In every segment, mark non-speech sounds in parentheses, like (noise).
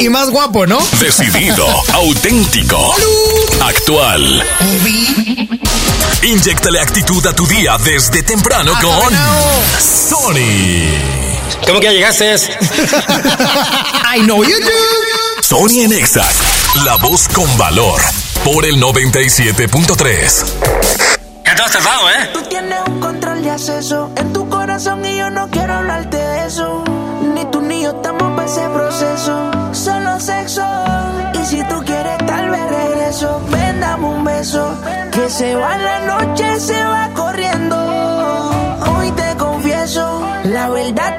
Y más guapo, ¿no? Decidido, auténtico, actual. Inyectale actitud a tu día desde temprano con Sony. ¿Cómo que ya llegaste? I know you do. Sony en Exa, la voz con valor, por el 97.3. Entonces vamos, ¿eh? Tú tienes un control de acceso en tu corazón y yo no quiero hablarte de eso. Ni tú ni yo estamos para ese proceso. Solo sexo. Y si tú quieres, tal vez regreso. Ven, dame un beso. Que se va la noche, se va corriendo. Hoy te confieso. La verdad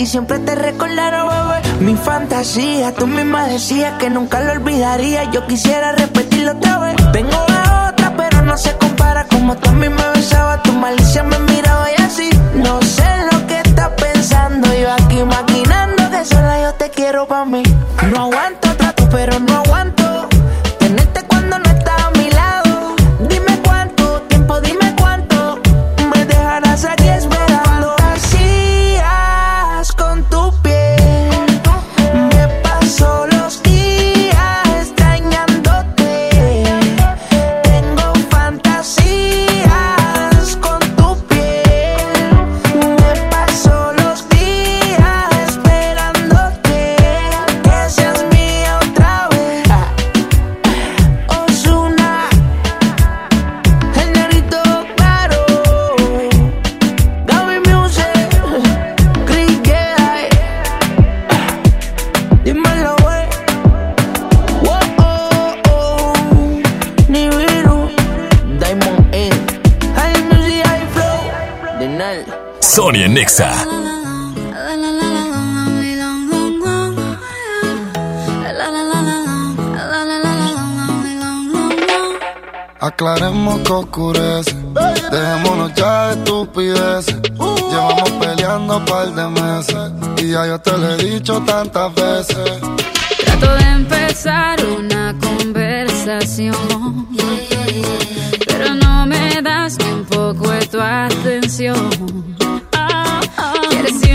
y siempre te recordara, bebé. Mi fantasía, tú misma decías que nunca lo olvidaría. Yo quisiera repetirlo otra vez. Tengo a otra, pero no se compara. Como tú a besaba, Exa. Aclaremos que oscurece. Dejémonos ya de estupideces. Llevamos peleando un par de meses. Y ya yo te lo he dicho tantas veces. Trato de empezar una conversación, pero no me das ni un poco de tu atención.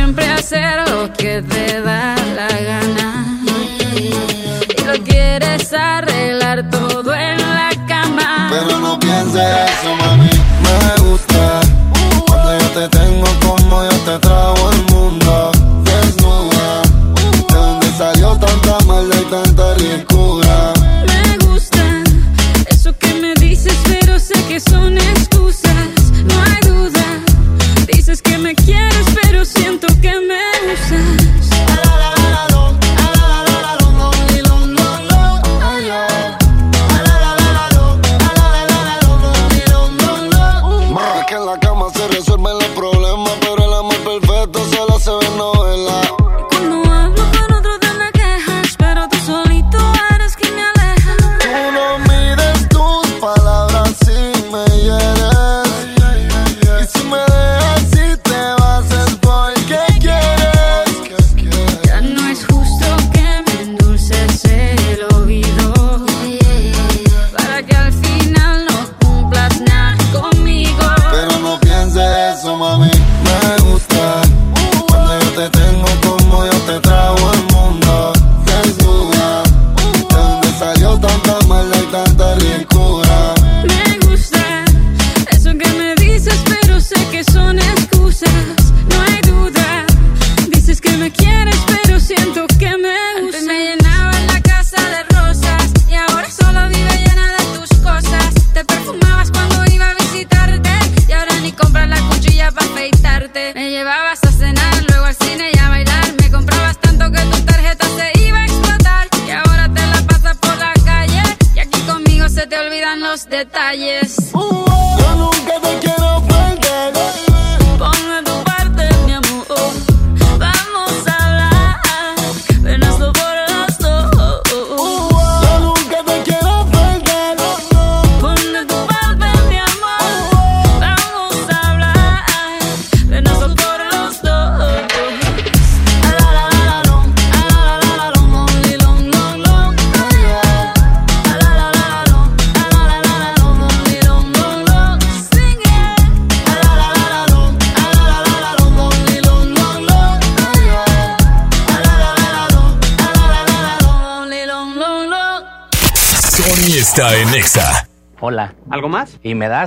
Siempre hacer lo que te da la gana y lo quieres arreglar todo en la cama. Pero no pienses eso,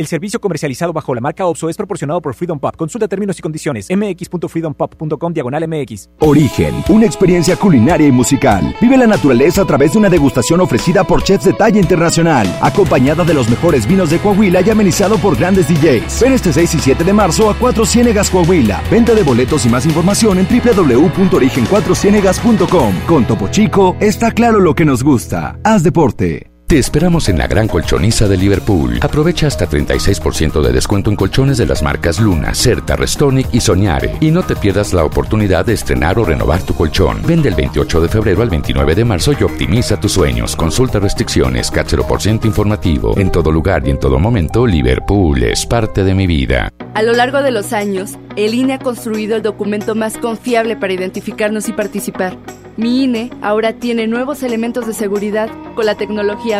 El servicio comercializado bajo la marca OXO es proporcionado por Freedom Pop. Consulta términos y condiciones. mx.freedompop.com diagonal mx. Origen, una experiencia culinaria y musical. Vive la naturaleza a través de una degustación ofrecida por chefs de talla internacional, acompañada de los mejores vinos de Coahuila y amenizado por grandes DJs. Ven este 6 y 7 de marzo a Cuatro Ciénegas Coahuila. Venta de boletos y más información en www.origen4ciénegas.com. Con Topo Chico, está claro lo que nos gusta. Haz deporte. Te esperamos en la gran colchoniza de Liverpool. Aprovecha hasta 36% de descuento en colchones de las marcas Luna, Certa, Restonic y Soñare. Y no te pierdas la oportunidad de estrenar o renovar tu colchón. Vende el 28 de febrero al 29 de marzo y optimiza tus sueños. Consulta restricciones, CAT 0% informativo. En todo lugar y en todo momento, Liverpool es parte de mi vida. A lo largo de los años, el INE ha construido el documento más confiable para identificarnos y participar. Mi INE ahora tiene nuevos elementos de seguridad con la tecnología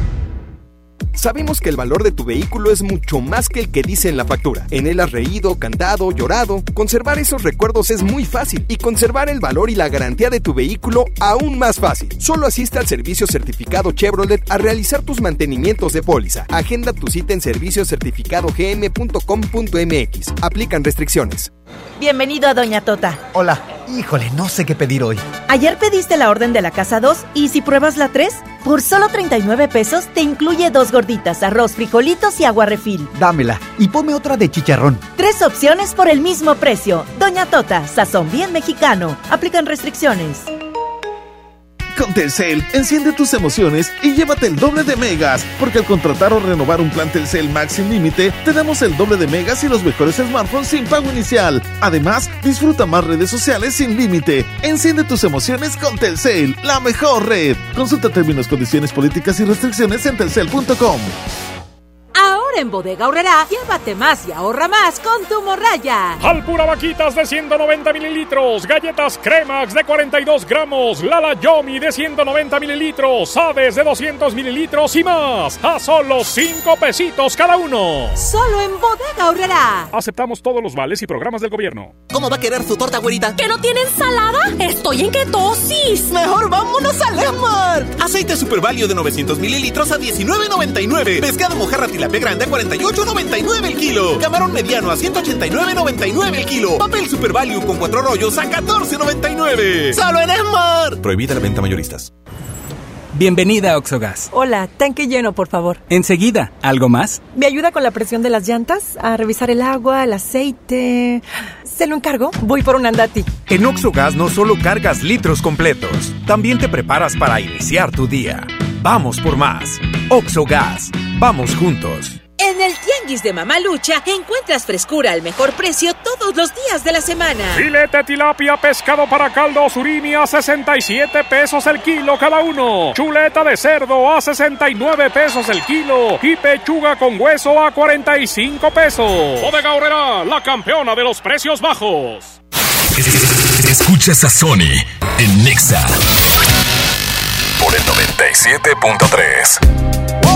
Sabemos que el valor de tu vehículo es mucho más que el que dice en la factura. En él has reído, cantado, llorado. Conservar esos recuerdos es muy fácil y conservar el valor y la garantía de tu vehículo aún más fácil. Solo asiste al servicio certificado Chevrolet a realizar tus mantenimientos de póliza. Agenda tu cita en serviciocertificadogm.com.mx. Aplican restricciones. Bienvenido a Doña Tota. Hola. Híjole, no sé qué pedir hoy. Ayer pediste la orden de la casa 2 y si pruebas la 3, por solo 39 pesos te incluye dos gorditas, arroz, frijolitos y agua refil. Dámela y ponme otra de chicharrón. Tres opciones por el mismo precio. Doña Tota, sazón bien mexicano. Aplican restricciones. Con Telcel, enciende tus emociones y llévate el doble de megas, porque al contratar o renovar un plan Telcel Max sin límite, te damos el doble de megas y los mejores smartphones sin pago inicial. Además, disfruta más redes sociales sin límite. Enciende tus emociones con Telcel, la mejor red. Consulta términos, condiciones políticas y restricciones en telcel.com. Ahora en Bodega Horrera, llévate más y ahorra más con tu morraya. Alpura Vaquitas de 190 mililitros, galletas Cremax de 42 gramos, Lala Yomi de 190 mililitros, Aves de 200 mililitros y más. A solo 5 pesitos cada uno. Solo en Bodega Horrera. Aceptamos todos los vales y programas del gobierno. ¿Cómo va a querer su torta, güerita? ¿Que no tiene ensalada? Estoy en ketosis. Mejor vámonos a Lemar. Aceite Super Value de 900 mililitros a 19.99. Pescado mojarra tilapia grande a 48.99 el kilo. Camarón mediano a 189.99 el kilo. Papel Super Value con cuatro rollos a 14.99. ¡Solo en Esmar! Prohibida la venta mayoristas. Bienvenida a Oxogas. Hola, tanque lleno, por favor. Enseguida, ¿algo más? ¿Me ayuda con la presión de las llantas? A revisar el agua, el aceite. ¿Se lo encargo? Voy por un andati. En Oxogas no solo cargas litros completos, también te preparas para iniciar tu día. Vamos por más. Oxogas. Vamos juntos. En el Tianguis de Mamalucha encuentras frescura al mejor precio todos los días de la semana. Filete tilapia pescado para caldo surimi a 67 pesos el kilo cada uno. Chuleta de cerdo a 69 pesos el kilo. Y pechuga con hueso a 45 pesos. Bodega Horrera, la campeona de los precios bajos. Escuchas a Sony en Nexa por el 97.3.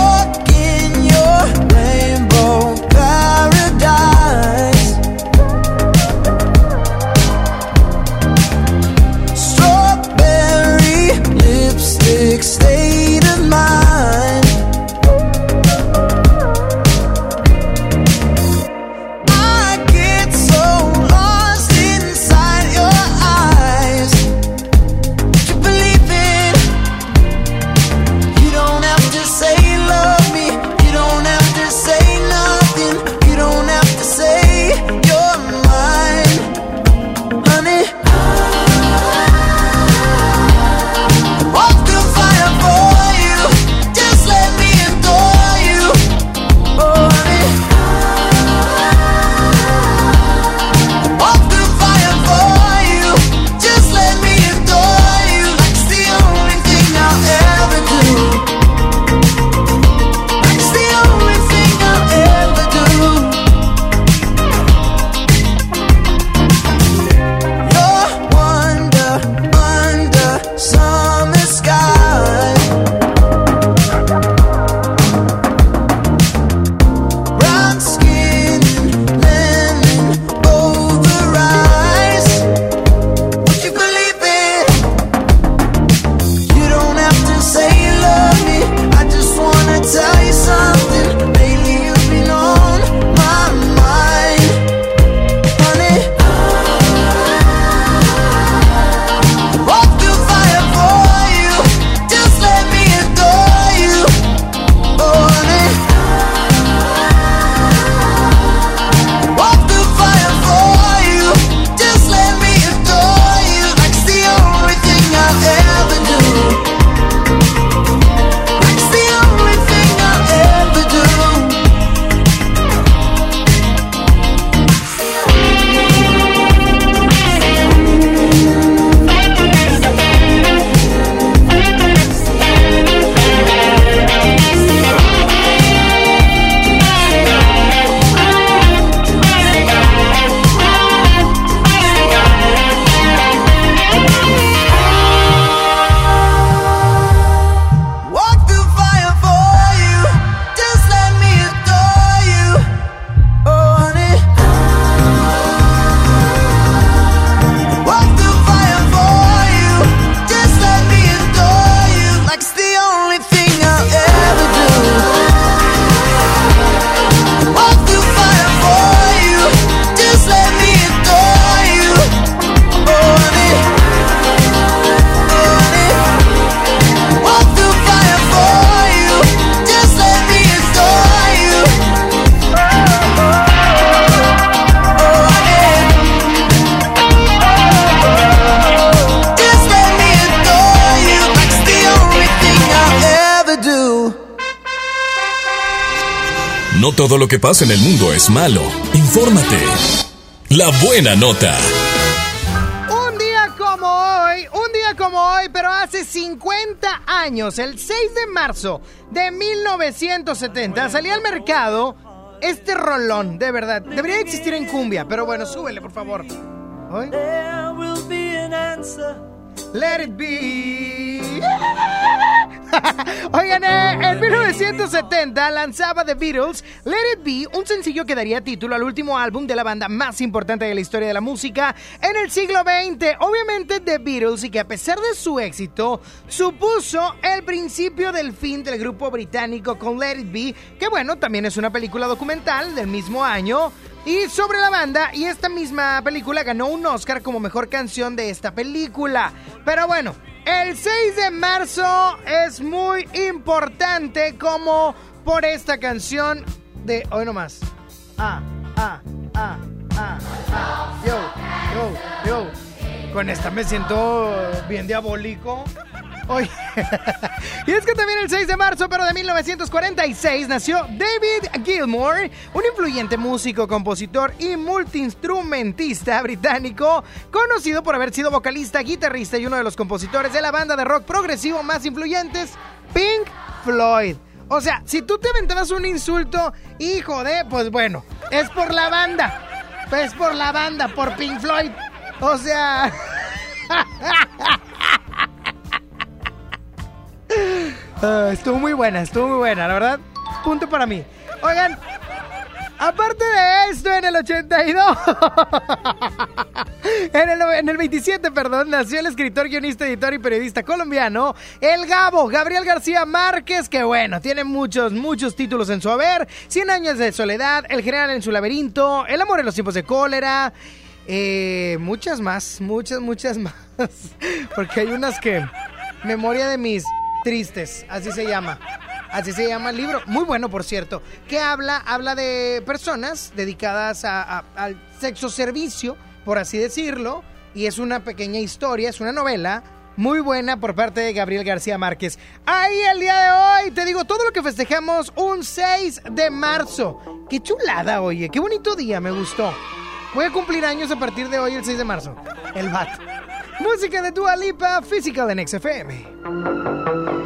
que pasa en el mundo es malo. Infórmate. La buena nota. Un día como hoy, un día como hoy, pero hace 50 años, el 6 de marzo de 1970, salía al mercado este rolón, de verdad. Debería existir en cumbia, pero bueno, súbele, por favor. ¿Hoy? Let it be. (laughs) Oigan, eh, en 1970 lanzaba The Beatles Un sencillo que daría título al último álbum de la banda más importante de la historia de la música en el siglo XX. Obviamente The Beatles y que a pesar de su éxito supuso el principio del fin del grupo británico con Let It Be, que bueno, también es una película documental del mismo año. Y sobre la banda, y esta misma película ganó un Oscar como mejor canción de esta película. Pero bueno, el 6 de marzo es muy importante como por esta canción de hoy nomás. Ah, ah, ah, ah, ah. Yo, yo, yo. Con esta me siento bien diabólico. Oye, (laughs) y es que también el 6 de marzo, pero de 1946, nació David Gilmour, un influyente músico, compositor y multiinstrumentista británico, conocido por haber sido vocalista, guitarrista y uno de los compositores de la banda de rock progresivo más influyentes, Pink Floyd. O sea, si tú te aventabas un insulto, hijo de, pues bueno, es por la banda. Es por la banda, por Pink Floyd. O sea... (laughs) Ah, estuvo muy buena, estuvo muy buena, la verdad. Punto para mí. Oigan, aparte de esto, en el 82, (laughs) (laughs) en, el, en el 27, perdón, nació el escritor, guionista, editor y periodista colombiano, el Gabo, Gabriel García Márquez, que bueno, tiene muchos, muchos títulos en su haber. 100 años de soledad, El general en su laberinto, El amor en los tiempos de cólera. Eh, muchas más, muchas, muchas (laughs) más. Porque hay unas que... Memoria de mis tristes, así se llama. Así se llama el libro. Muy bueno, por cierto. Que habla, habla de personas dedicadas a- al sexo servicio, por así decirlo. Y es una pequeña historia, es una novela muy buena por parte de Gabriel García Márquez. Ahí el día de hoy, te digo, todo lo que festejamos un 6 de marzo. Qué chulada, oye, qué bonito día, me gustó. Voy a cumplir años a partir de hoy, el 6 de marzo. El BAT. Música de Dua Lipa, Physical en XFM.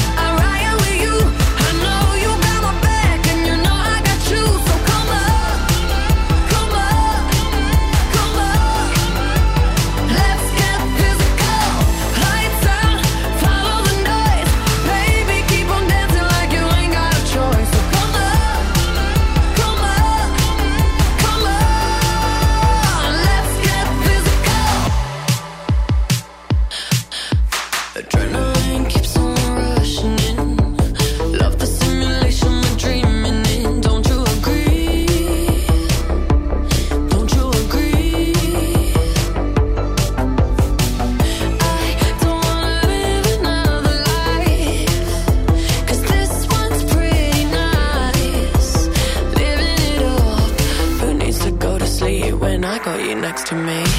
next to me?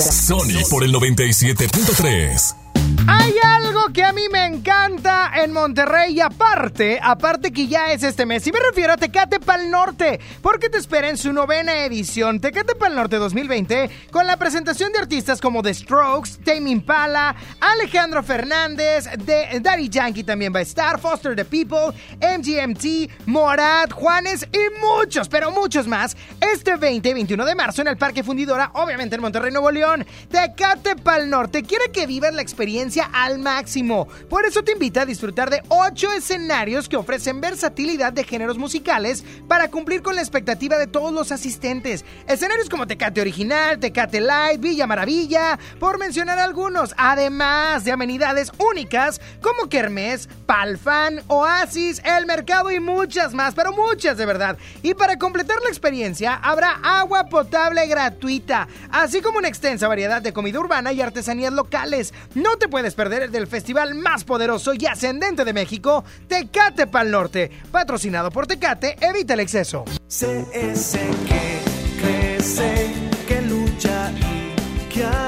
Sony por el 97.3. Hay algo que a mí me encanta en Monterrey y aparte, aparte que ya es este mes. Y me refiero a Tecate Pal Norte, porque te espera en su novena edición Tecate Pal Norte 2020 con la presentación de artistas como The Strokes, Tame Impala, Alejandro Fernández, de Daddy Yankee también va a estar, Foster the People, MGMT, Morat, Juanes y muchos, pero muchos más. Este 20 y 21 de marzo al máximo. Por eso te invita a disfrutar de 8 escenarios que ofrecen versatilidad de géneros musicales para cumplir con la expectativa de todos los asistentes. Escenarios como Tecate Original, Tecate Light, Villa Maravilla, por mencionar algunos. Además de amenidades únicas como Kermés, Palfan, Oasis, El Mercado y muchas más, pero muchas de verdad. Y para completar la experiencia habrá agua potable gratuita, así como una extensa variedad de comida urbana y artesanías locales. No te puedes perder el del festival más poderoso y ascendente de México, Tecate Pal Norte. Patrocinado por Tecate, evita el exceso. Ese que crece, que lucha y que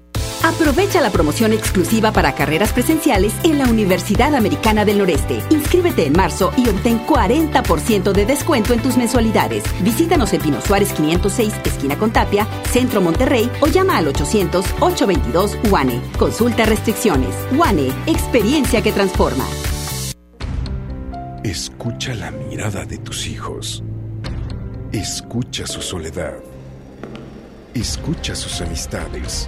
Aprovecha la promoción exclusiva para carreras presenciales en la Universidad Americana del Noreste. Inscríbete en marzo y obtén 40% de descuento en tus mensualidades. Visítanos en Pino Suárez 506, esquina con Tapia, Centro Monterrey o llama al 800-822 UANE. Consulta restricciones. UANE, experiencia que transforma. Escucha la mirada de tus hijos. Escucha su soledad. Escucha sus amistades.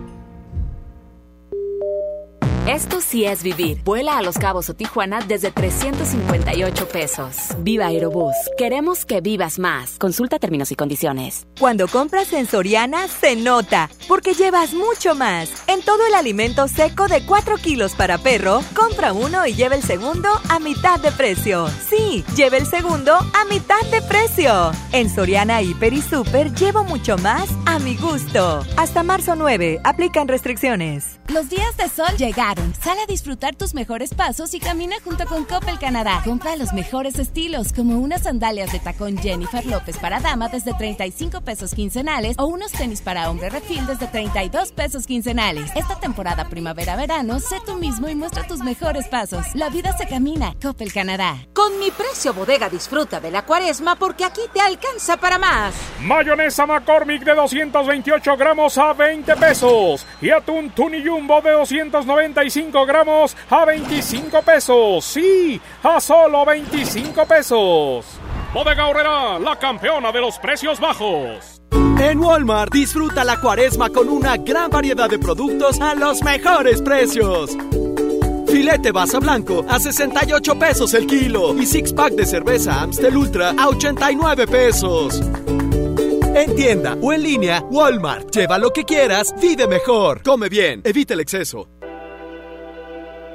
Esto sí es vivir. Vuela a Los Cabos o Tijuana desde 358 pesos. Viva Aerobús. Queremos que vivas más. Consulta términos y condiciones. Cuando compras en Soriana, se nota, porque llevas mucho más. En todo el alimento seco de 4 kilos para perro, compra uno y lleva el segundo a mitad de precio. Sí, lleva el segundo a mitad de precio. En Soriana Hiper y Super llevo mucho más a mi gusto. Hasta marzo 9, aplican restricciones. Los días de sol llegaron. Sal a disfrutar tus mejores pasos y camina junto con Coppel Canadá. Compra los mejores estilos, como unas sandalias de tacón Jennifer López para dama desde 35 pesos quincenales o unos tenis para hombre refil desde 32 pesos quincenales. Esta temporada primavera-verano, sé tú mismo y muestra tus mejores pasos. La vida se camina. Coppel Canadá. Con mi precio bodega disfruta de la cuaresma porque aquí te alcanza para más. Mayonesa McCormick de 228 gramos a 20 pesos. Y atún Tuni Jumbo de 295 gramos a 25 pesos. Sí, a solo 25 pesos. Bodega Horrera, la campeona de los precios bajos. En Walmart disfruta la cuaresma con una gran variedad de productos a los mejores precios. Filete basa blanco a 68 pesos el kilo y six pack de cerveza Amstel Ultra a 89 pesos. En tienda o en línea, Walmart. Lleva lo que quieras, vive mejor. Come bien, evita el exceso.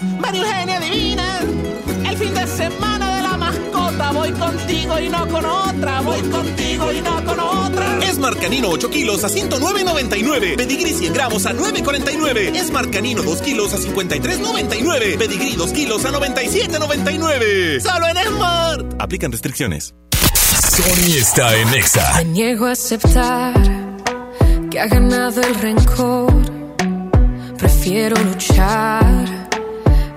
María Eugenia Divina, el fin de semana de la mascota. Voy contigo y no con otra. Voy contigo y no con otra. Smart Canino 8 kilos a 109.99. Pedigrí 100 gramos a 9.49. Smart Canino 2 kilos a 53.99. Pedigrí 2 kilos a 97.99. Solo en Smart. Aplican restricciones. Sony está en Exa. Me niego a aceptar que ha ganado el rencor. Prefiero luchar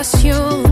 cada situación,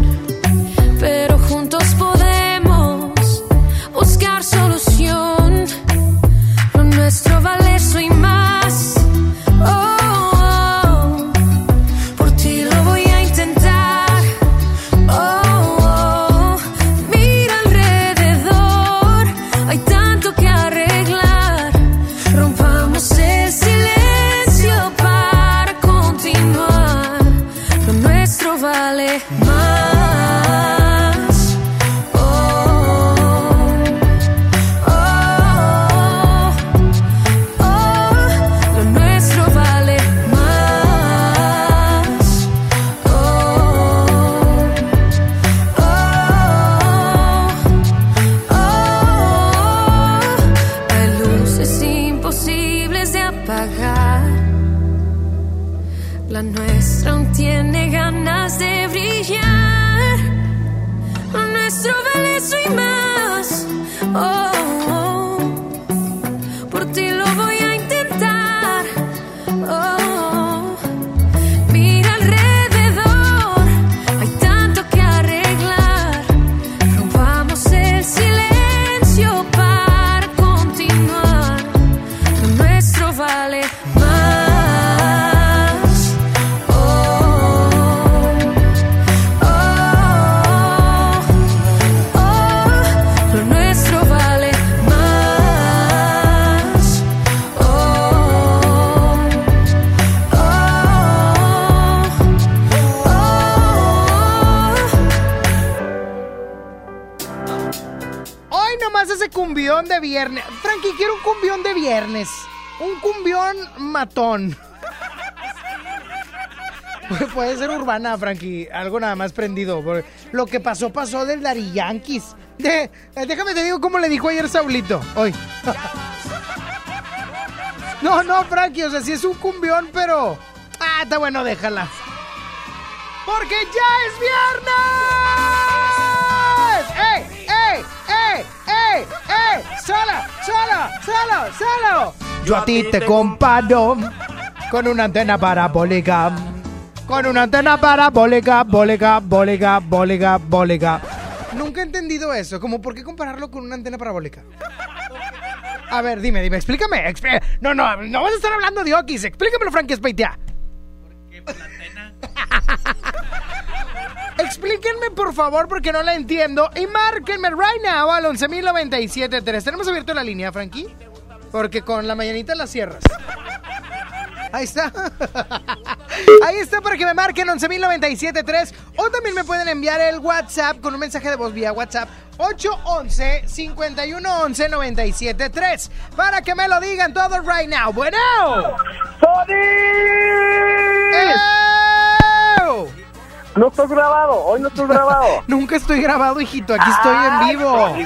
matón. Pu- (laughs) Puede ser urbana, Frankie. Algo nada más prendido. Lo que pasó, pasó del Dari Yankees. Eh, déjame te digo cómo le dijo ayer Saulito. Hoy. (laughs) No, no, Frankie. O sea, sí es un cumbión, pero. Ah, está bueno, déjala. Porque ya es viernes. ¡Ey, ey, ey, ey, ey! ¡Solo, solo, solo, solo! Yo a ti te comparo con una antena parabólica. Con una antena parabólica, bólica, bólica, bólica, bólica. Nunca he entendido eso. Como, ¿por qué compararlo con una antena parabólica? A ver, dime, dime, explícame. expl- no, no, no vas a estar hablando de Okis. Explícamelo, Frankie Speitea. Explíquenme por favor porque no la entiendo y márquenme right now al 11.097.3. ¿Tenemos abierto la línea, Frankie? Porque con la mañanita la cierras. Ahí está. Ahí está para que me marquen 11.097.3 o también me pueden enviar el WhatsApp con un mensaje de voz vía WhatsApp 811-5111-973 para que me lo digan todos right now. Bueno. ¡Ew! No estoy grabado, hoy no estoy grabado. (laughs) Nunca estoy grabado, hijito. Aquí estoy en vivo.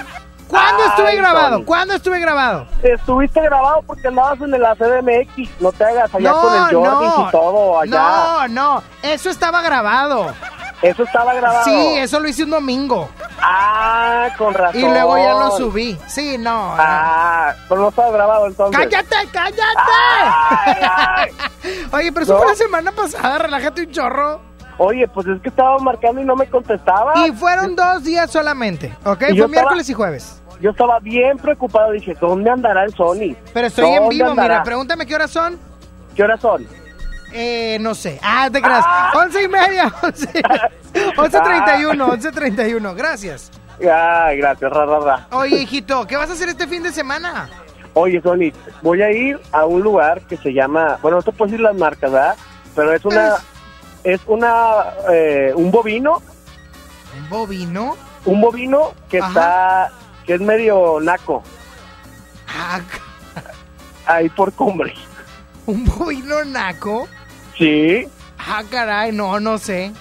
¿Cuándo estuve grabado? ¿Cuándo estuve grabado? Estuviste grabado porque andabas en la CDMX. No te hagas allá con el Jordi y todo allá. No, no, eso estaba grabado. Eso estaba grabado. Sí, eso lo hice un domingo. Ah, con razón. Y luego ya lo subí. Sí, no. Ah, pero no estaba grabado entonces. ¡Cállate, cállate! (laughs) Oye, pero eso No. fue la semana pasada, relájate un chorro. Oye, pues es que estaba marcando y no me contestaba. Y fueron dos días solamente, ¿ok? Y Fue miércoles estaba- y jueves. Yo estaba bien preocupado. Dije, ¿dónde andará el Sony? Pero estoy en ¿Dónde vivo, andará? mira, pregúntame qué horas son. ¿Qué horas son? Eh, no sé. Ah, te creas. Once y media, (laughs) once. (laughs) Once treinta y uno, once treinta y uno. Gracias. Ay, gracias, ra, ra, ra. Oye, hijito, ¿qué vas a hacer este fin de semana? Oye, Sony, voy a ir a un lugar que se llama, bueno, no te puedo decir las marcas, ¿verdad? Pero es una, es una, eh, un bovino, ¿Un bovino? un bovino que Ajá. está, que es medio naco, Ah, ahí por cumbre. ¿Un bovino naco? Sí, Ah, caray, no, no sé.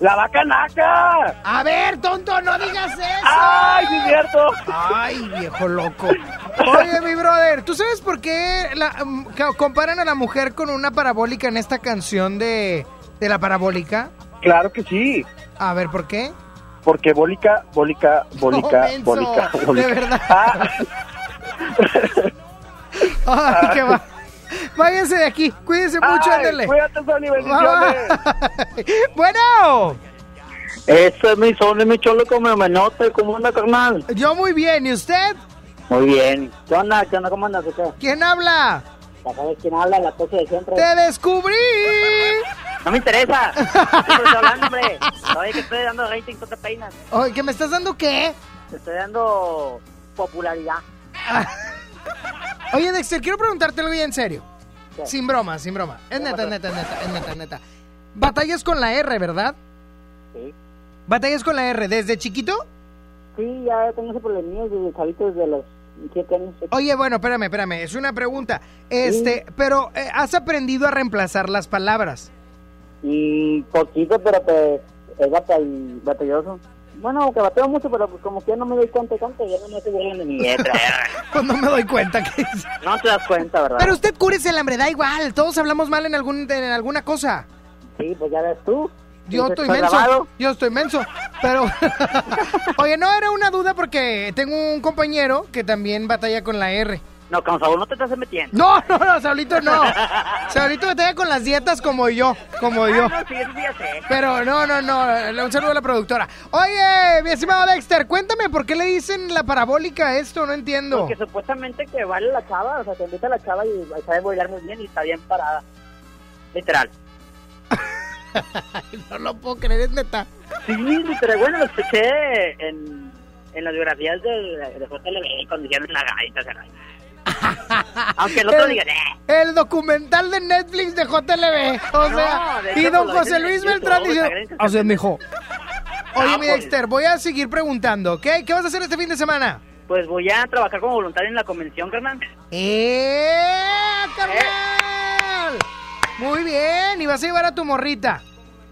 la vaca naca. A ver, tonto, no digas eso. Ay, sí es cierto. Ay, viejo loco. Oye, mi brother, ¿tú sabes por qué la- mm, comparan a la mujer con una parabólica en esta canción de, de la parabólica? Claro que sí, A ver, ¿por qué? Porque bólica, bólica, bólica, menso, bólica, de bólica. verdad. Ah, (laughs) Ay, qué va. Váyanse de aquí, cuídense mucho, ándale. Cuídate, Sony, bendiciones. (laughs) Bueno, Ese es mi son, es mi cholo como menote, como anda, carnal? yo muy bien, ¿y usted? Muy bien. ¿Qué onda? ¿Qué onda? ¿Cómo andas? ¿O qué? ¿Quién habla? Ya sabes quién habla, la cosa de siempre. ¡Te descubrí! No me interesa. ¿Qué hablando, hombre? (laughs) Oye, que estoy dando rating, tú te peinas. Oye, ¿que me estás dando qué? Te estoy dando popularidad. (laughs) Oye, Dexter, quiero preguntarte algo ya en serio. ¿Qué? Sin broma, sin broma. Es ¿Qué neta, es neta, es neta, es neta, es neta. Batallas con la R, ¿verdad? Sí. Batallas con la R, ¿desde chiquito? Sí, ya tengo ese problemilla desde chavito, desde los 7 años. Oye, bueno, espérame, espérame, es una pregunta. Este, pero eh, ¿has aprendido a reemplazar las palabras? Y poquito, pero pues es batall- batalloso. Bueno, que bateo mucho, pero pues como que ya no me doy cuenta tanto, ya no me estoy burlando de mi letra. Pues no me doy cuenta que es. No te das cuenta, ¿verdad? Pero usted cúrese el hambre, da igual, todos hablamos mal en, algún, en alguna cosa. Sí, pues ya ves tú. Yo estoy ¿está menso. grabado? Yo estoy menso. Pero. (laughs) Oye, no era una duda porque tengo un compañero que también batalla con la R. No, con Saúl no te estás metiendo. No, no, no, Saulito no. (laughs) Saulito batalla con las dietas como yo. Como yo. Ah, no, sí, eso sí ya sé. Pero no, no, no. Un saludo a la productora. Oye, mi estimado Dexter, cuéntame por qué le dicen la parabólica a esto, no entiendo. Porque supuestamente que vale la chava, o sea, te invita la chava y sabe bailar muy bien y está bien parada. Literal. (laughs) No lo puedo creer, es neta. Sí, literal. Bueno, lo escuché en, en las biografías de, de JLB cuando hicieron la gaita. o sea, (laughs) Aunque el otro El- diga, eh. El documental de Netflix de JLB. O No, sea, y don pues, José Luis Beltrán dice. O sea, mijo. Oye, Ah, mi pues. Dexter, voy a seguir preguntando, ¿ok? ¿Qué vas a hacer este fin de semana? Pues voy a trabajar como voluntario en la convención, carnal. ¡Eh, carnal! Muy bien, y vas a llevar a tu morrita.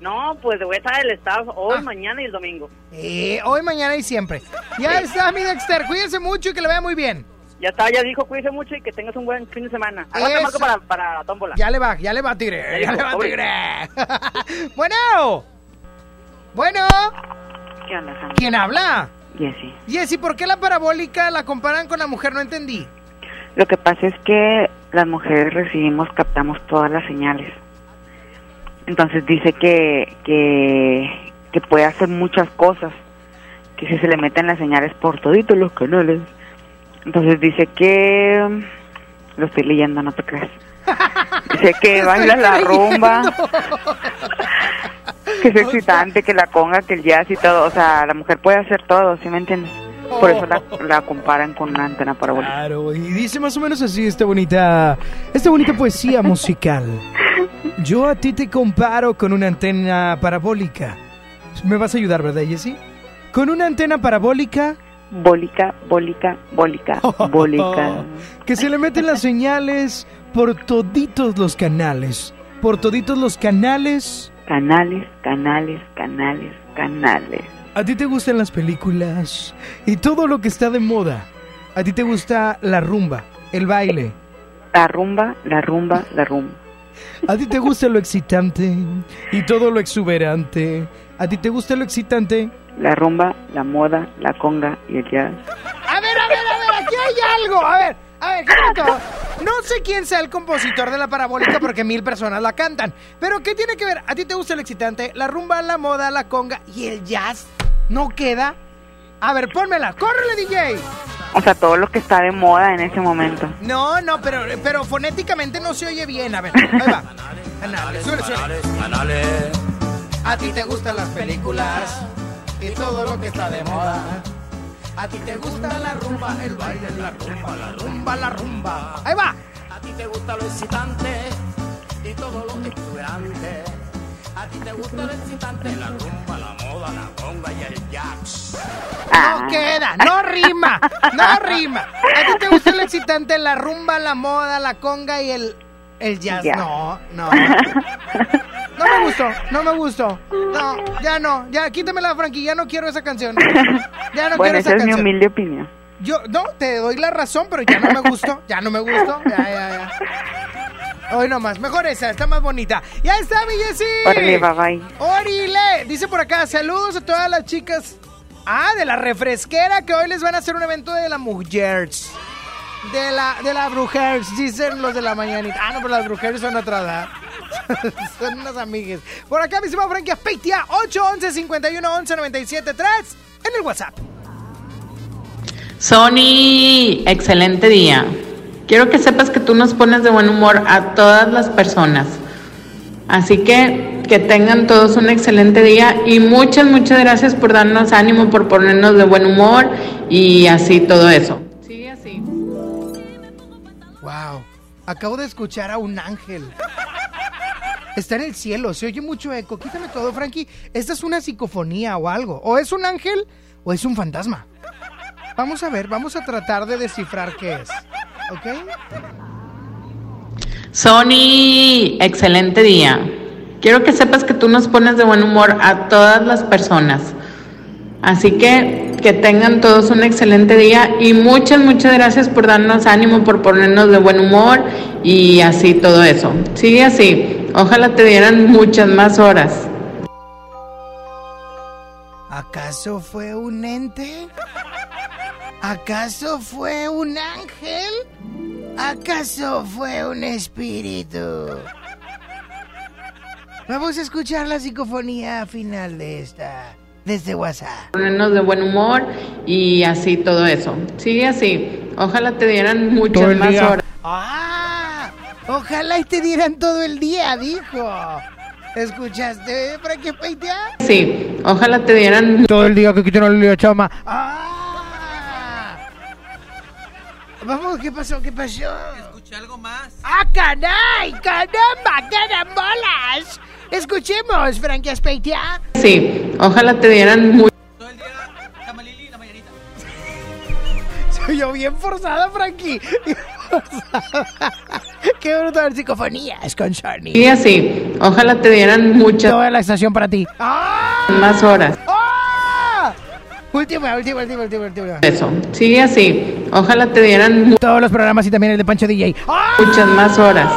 No, pues voy a estar el staff hoy, Ah. mañana y el domingo. Eh, hoy, mañana y siempre. Ya está, mi Dexter. Cuídense mucho y que le vaya muy bien. Ya está, ya dijo, cuídese mucho y que tengas un buen fin de semana. Eso. marco para, para la tómbola. Ya le va, ya le va, tigre. Ya Ya dijo, le va, sobre. tigre. (laughs) bueno. Bueno. ¿Qué onda, Sam? ¿Quién habla? Jessy. Jessy, ¿por qué la parabólica la comparan con la mujer? No entendí. Lo que pasa es que las mujeres recibimos, captamos todas las señales. Entonces dice que, que, que puede hacer muchas cosas, que si se le meten las señales por toditos los canales. Entonces dice que... Lo estoy leyendo, no te creas. Dice que (laughs) baila la rumba, (laughs) que es excitante, que la conga, que el jazz y todo. O sea, la mujer puede hacer todo, ¿sí me entiendes? Por eso la, la comparan con una antena parabólica. Claro, y dice más o menos así esta bonita, esta bonita poesía musical. Yo a ti te comparo con una antena parabólica. Me vas a ayudar, ¿verdad, Jessy? Con una antena parabólica Bólica, bólica, bólica, (laughs) bólica. que se le meten las señales por toditos los canales. Por toditos los canales. Canales, canales, canales, canales. ¿A ti te gustan las películas y todo lo que está de moda? ¿A ti te gusta la rumba, el baile? La rumba, la rumba, la rumba. ¿A ti te gusta lo excitante y todo lo exuberante? ¿A ti te gusta lo excitante? La rumba, la moda, la conga y el jazz. A ver, a ver, a ver, aquí hay algo. A ver, a ver, ¿qué? No sé quién sea el compositor de la parabólica porque mil personas la cantan. Pero ¿qué tiene que ver? ¿A ti te gusta el excitante, la rumba, la moda, la conga y el jazz? ¿No queda? A ver, pónmela. ¡Córrele, DJ! O sea, todo lo que está de moda en ese momento. No, no, pero, pero fonéticamente no se oye bien. A ver, ahí va. (laughs) A ti te gustan las películas y todo lo que está de moda. A ti te gusta la rumba, el baile, la rumba, la rumba, la rumba. Ahí va. A ti te gusta lo excitante y todo lo exuberante. A ti te gusta lo excitante, la rumba, la moda, la conga y el jazz. No queda, no rima, no rima. ¿A ti te gusta el excitante, la rumba, la moda, la conga y el, el jazz? No, no. (laughs) No me gustó, no me gustó. No, ya no, ya quítamela, Frankie, ya no quiero esa canción. Ya no (laughs) bueno, quiero esa esa es mi canción. humilde opinión. Yo, no, te doy la razón, pero ya no me gustó, ya no me gustó. Ya, ya, ya. Hoy nomás, mejor esa, está más bonita. Ya está, mi Jessy. Órale, bye bye. Orile, dice por acá, saludos a todas las chicas. Ah, de la refresquera que hoy les van a hacer un evento de la mujeres. De la, de la brujers, dicen los de la mañanita. Ah, no, pero las brujers son otra edad. (laughs) son unas amigas. Por acá, mi estimado Frankie Aspeitia, 811 51 11 97 3 en el WhatsApp. Sony, excelente día. Quiero que sepas que tú nos pones de buen humor a todas las personas. Así que que tengan todos un excelente día y muchas, muchas gracias por darnos ánimo, por ponernos de buen humor y así todo eso. Sigue así. Wow, acabo de escuchar a un ángel. Está en el cielo, se oye mucho eco. Quítame todo, Frankie. Esta es una psicofonía o algo. O es un ángel o es un fantasma. Vamos a ver, vamos a tratar de descifrar qué es. ¿Ok? Sony, excelente día. Quiero que sepas que tú nos pones de buen humor a todas las personas. Así que que tengan todos un excelente día y muchas, muchas gracias por darnos ánimo, por ponernos de buen humor y así todo eso. Sigue así. Ojalá te dieran muchas más horas. ¿Acaso fue un ente? ¿Acaso fue un ángel? ¿Acaso fue un espíritu? Vamos a escuchar la psicofonía final de esta, de este WhatsApp. Ponernos de buen humor y así todo eso. Sigue así. Ojalá te dieran muchas más horas. ¡Ah! Ojalá y te dieran todo el día, dijo. ¿Escuchaste, Frankie Peitia? Sí, ojalá te dieran Todo el día que quiten el lío, chama. ¡Ah! Vamos, ¿qué pasó? ¿Qué pasó? Escuché algo más. ¡Ah, caray! ¡Caramba! ¡Carambolas! Escuchemos, Frankie Aspeitia. Sí, ojalá te dieran muchas Se oyó bien forzada, Frankie. Bien forzada. (laughs) Qué brutal psicofonías con Sony. Sigue así. Ojalá te dieran muchas Toda la estación para ti. más horas. ¡Ah! Última, última, última, última, última. Eso. Sigue así. Ojalá te dieran mu- Todos los programas y también el de Pancho DJ. ¡Ah! muchas más horas.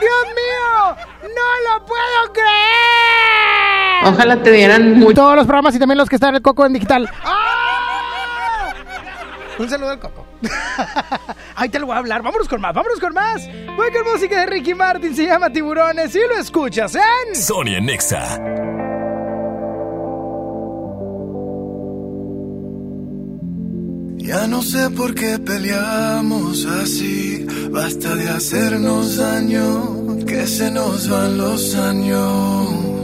¡Dios mío! ¡No lo puedo creer! Ojalá te dieran muchas Todos los programas y también los que están en el Coco en digital. ¡Ah! Un saludo al Coco. (laughs) Ahí te lo voy a hablar. Vámonos con más, vámonos con más. Voy con música de Ricky Martin, se llama Tiburones y lo escuchas en... Sonia Nexa. Ya no sé por qué peleamos así, basta de hacernos daño, que se nos van los años.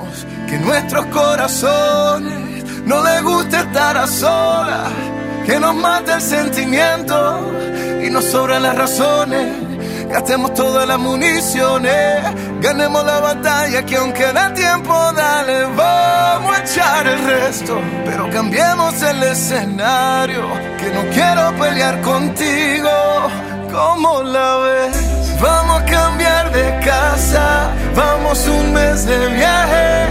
que nuestros corazones no les gusta estar a solas. Que nos mata el sentimiento y nos sobran las razones. Gastemos todas las municiones, ganemos la batalla que aunque da tiempo, dale, vamos a echar el resto. Pero cambiemos el escenario, que no quiero pelear contigo, ¿cómo la ves? Vamos a cambiar de casa, vamos un mes de viaje,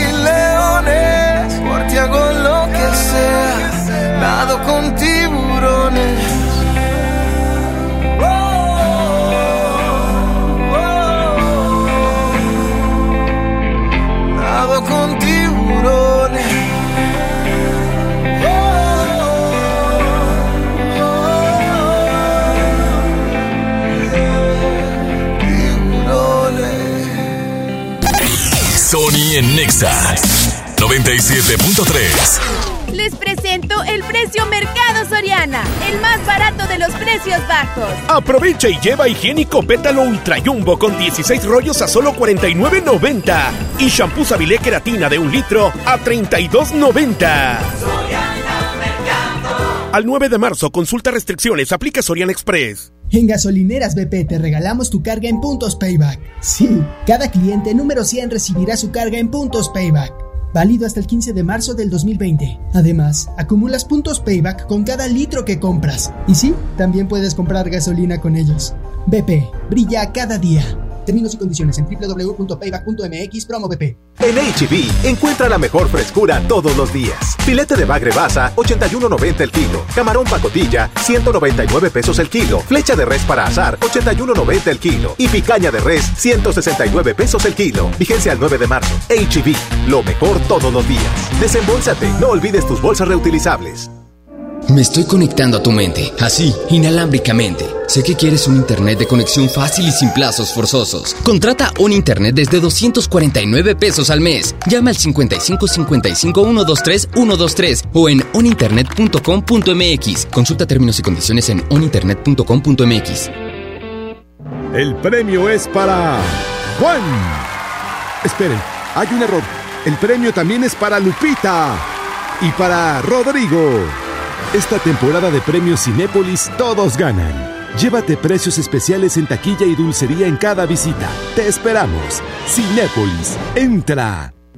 sea, nado con tiburones. Nado con tiburones. Sony en Nexa 97.3. Les presento el precio Mercado Soriana, el más barato de los precios bajos. Aprovecha y lleva higiénico pétalo Ultra Jumbo con 16 rollos a solo 49.90 y shampoo Sabilé Queratina de un litro a 32.90. Al 9 de marzo, consulta restricciones, aplica Soriana Express. En Gasolineras BP te regalamos tu carga en puntos Payback. Sí, cada cliente número 100 recibirá su carga en puntos Payback. Válido hasta el 15 de marzo del 2020. Además, acumulas puntos Payback con cada litro que compras. Y sí, también puedes comprar gasolina con ellos. BP, brilla cada día. Términos y condiciones en www.payback.mx promo BP. En HB, encuentra la mejor frescura todos los días. Filete de bagre basa, 81.90 el kilo. Camarón pacotilla, 199 pesos el kilo. Flecha de res para asar, 81.90 el kilo. Y picaña de res, 169 pesos el kilo. Vigencia al 9 de marzo. HB, lo mejor todos los días. Desembolsate, no olvides tus bolsas reutilizables. Me estoy conectando a tu mente, así, inalámbricamente. Sé que quieres un internet de conexión fácil y sin plazos forzosos. Contrata un internet desde 249 pesos al mes. Llama al 55 55 123 123 o en oninternet.com.mx. Consulta términos y condiciones en oninternet.com.mx. El premio es para Juan. Esperen, hay un error. El premio también es para Lupita y para Rodrigo. Esta temporada de premios Cinépolis todos ganan. Llévate precios especiales en taquilla y dulcería en cada visita. Te esperamos. Cinépolis, entra.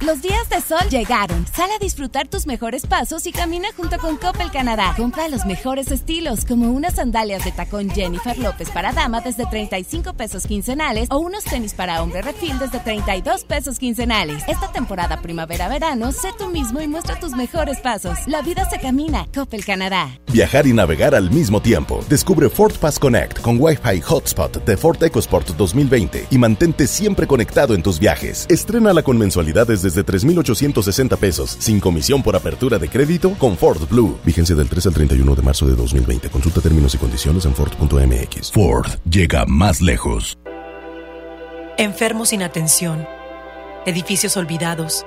Los días de sol llegaron. Sal a disfrutar tus mejores pasos y camina junto con Coppel Canadá. Compra los mejores estilos, como unas sandalias de tacón Jennifer López para dama desde 35 pesos quincenales o unos tenis para hombre refil desde 32 pesos quincenales. Esta temporada primavera-verano, sé tú mismo y muestra tus mejores pasos. La vida se camina. Coppel Canadá. Viajar y navegar al mismo tiempo. Descubre Ford Pass Connect con Wi-Fi Hotspot de Ford EcoSport 2020 y mantente siempre conectado en tus viajes. Estrénala con mensualidades desde 3,860 pesos, sin comisión por apertura de crédito con Ford Blue. Vigencia del 3 al 31 de marzo de 2020. Consulta términos y condiciones en Ford.mx. Ford llega más lejos. Enfermos sin atención, edificios olvidados,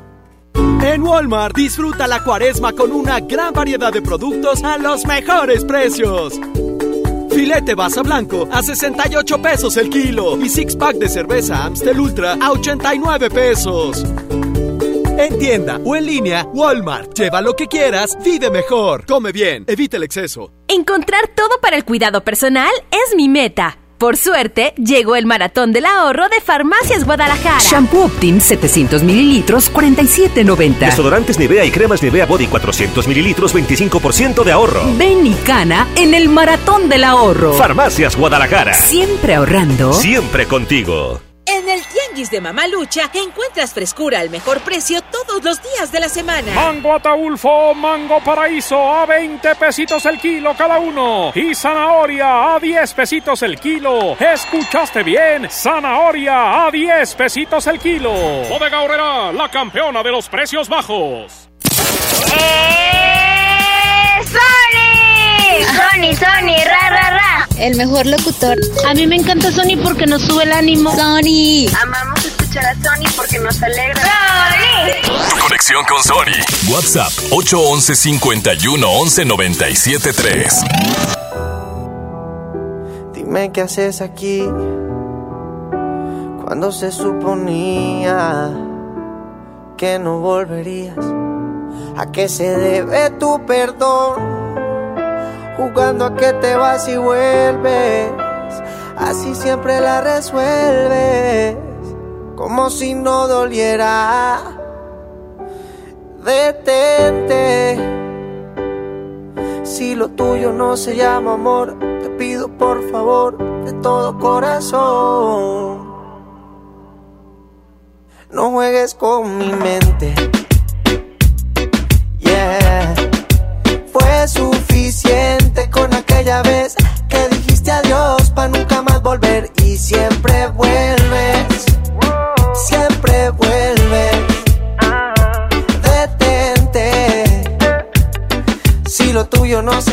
En Walmart disfruta la cuaresma con una gran variedad de productos a los mejores precios. Filete basa blanco a 68 pesos el kilo y six pack de cerveza Amstel Ultra a 89 pesos. En tienda o en línea, Walmart. Lleva lo que quieras, vive mejor. Come bien, evita el exceso. Encontrar todo para el cuidado personal es mi meta. Por suerte, llegó el maratón del ahorro de Farmacias Guadalajara. Shampoo Optim 700 mililitros, 47.90. Desodorantes Nivea y cremas Nivea Body 400 mililitros, 25% de ahorro. Ven y cana en el maratón del ahorro. Farmacias Guadalajara. Siempre ahorrando. Siempre contigo. En el Tianguis de Mamalucha encuentras frescura al mejor precio todos los días de la semana. Mango Ataulfo, Mango Paraíso a 20 pesitos el kilo cada uno. Y zanahoria a 10 pesitos el kilo. ¿Escuchaste bien? Zanahoria a 10 pesitos el kilo. Bodega Horrera, la campeona de los precios bajos. ¡Sony! Sony, Sony, ra, ra, ra. El mejor locutor. A mí me encanta Sony porque nos sube el ánimo. Sony. Amamos escuchar a Sony porque nos alegra. ¡Sony! Conexión con Sony. WhatsApp 811 51 11 97 3. Dime qué haces aquí cuando se suponía que no volverías. ¿A qué se debe tu perdón? Jugando a que te vas y vuelves. Así siempre la resuelves. Como si no doliera. Detente. Si lo tuyo no se llama amor, te pido por favor de todo corazón. No juegues con mi mente. Yeah. Fue suficiente aquella vez que dijiste adiós para nunca más volver y siempre vuelves. Siempre vuelves. Detente. Si lo tuyo no se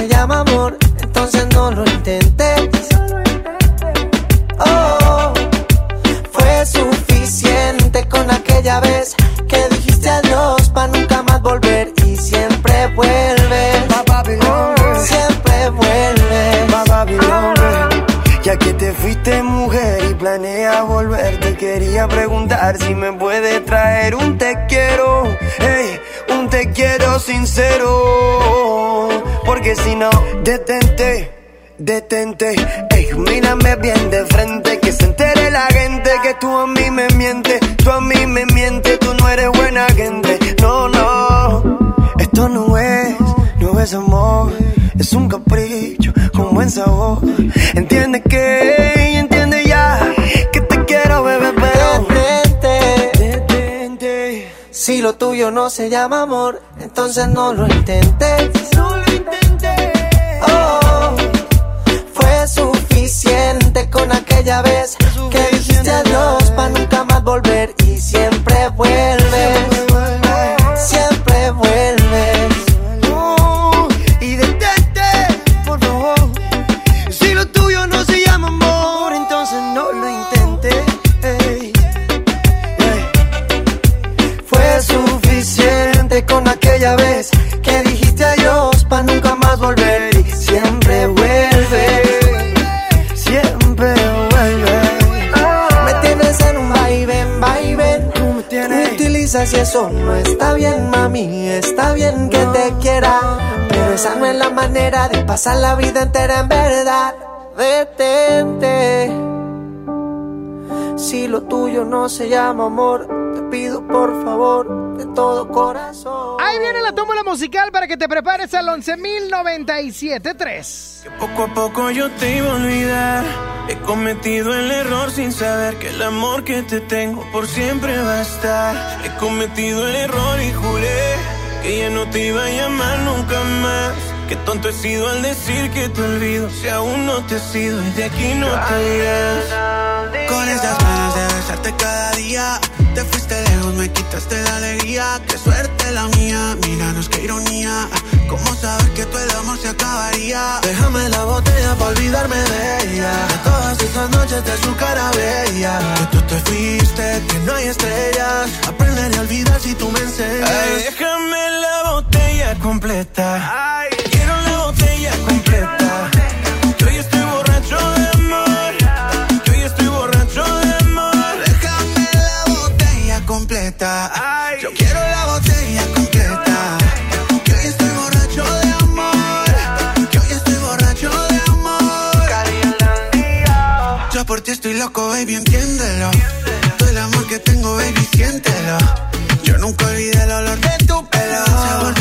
no se llama amor, entonces no lo intentes. No lo intentes. Oh, fue suficiente con aquella vez y eso no está bien, mami. Está bien que te quiera, pero esa no es la manera de pasar la vida entera en verdad. Detente. Si lo tuyo no se llama amor, te pido por favor de todo corazón. Ahí viene la tómbola musical para que te prepares al 11.097.3. Poco a poco yo te iba a olvidar. He cometido el error sin saber que el amor que te tengo por siempre va a estar. He cometido el error y juré que ya no te iba a llamar nunca más. Qué tonto he sido al decir que te olvido. Si aún no te has ido y de aquí no te irás. Con esas ganas de besarte cada día Te fuiste lejos, me quitaste la alegría Qué suerte la mía, míranos qué ironía ¿Cómo saber que todo el amor se acabaría? Déjame la botella para olvidarme de ella. De todas esas noches de su cara bella. Que tú te fuiste, que no hay estrellas Aprender a olvidar si tú me enseñas. Ay, déjame la botella completa Quiero loco, baby, entiéndelo. Todo el amor que tengo, baby, siéntelo. Yo nunca olvidé el olor de tu pelo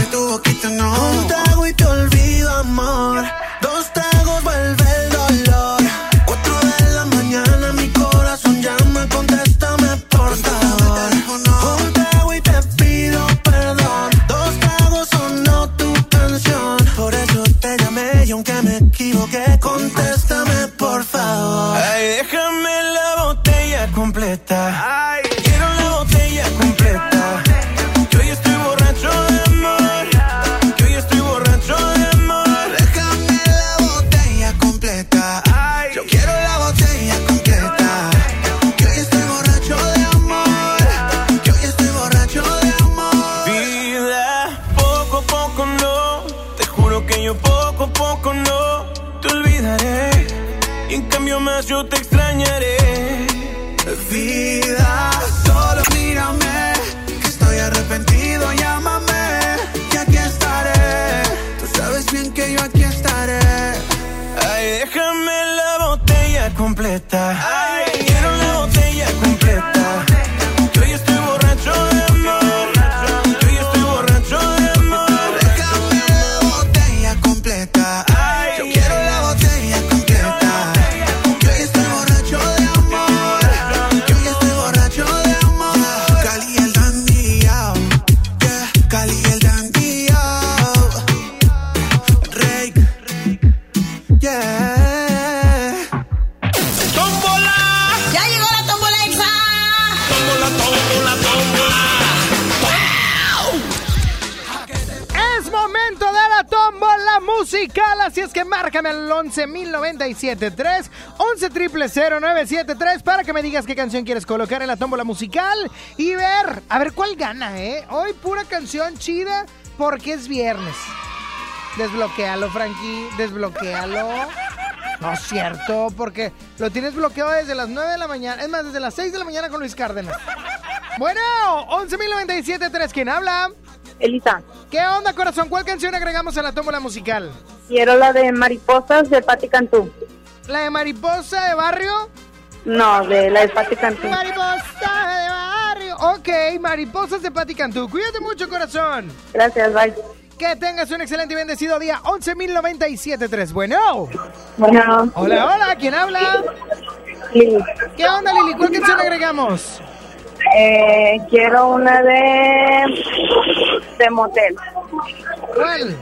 11.097.3, 11.000.973 para que me digas qué canción quieres colocar en la tómbola musical y ver, a ver cuál gana, ¿eh? Hoy pura canción chida porque es viernes. Desbloquéalo, Frankie, desbloquéalo. No es cierto, porque lo tienes bloqueado desde las 9 de la mañana, es más, desde las 6 de la mañana con Luis Cárdenas. Bueno, 11.097.3, ¿quién habla? Elisa. ¿Qué onda, corazón? ¿Cuál canción agregamos a la tómbola musical? Quiero la de Mariposas de Patti Cantú. ¿La de Mariposa de Barrio? No, de la de Patti Cantú. Mariposa de Barrio. Ok, Mariposas de Patti Cantú. Cuídate mucho, corazón. Gracias, bye. Que tengas un excelente y bendecido día. 11.097.3. Bueno. Bueno. Hola, hola. ¿Quién habla? Lili. ¿Qué onda, Lili? ¿Cuál canción agregamos? Eh, quiero una de... de motel. ¿Cuál?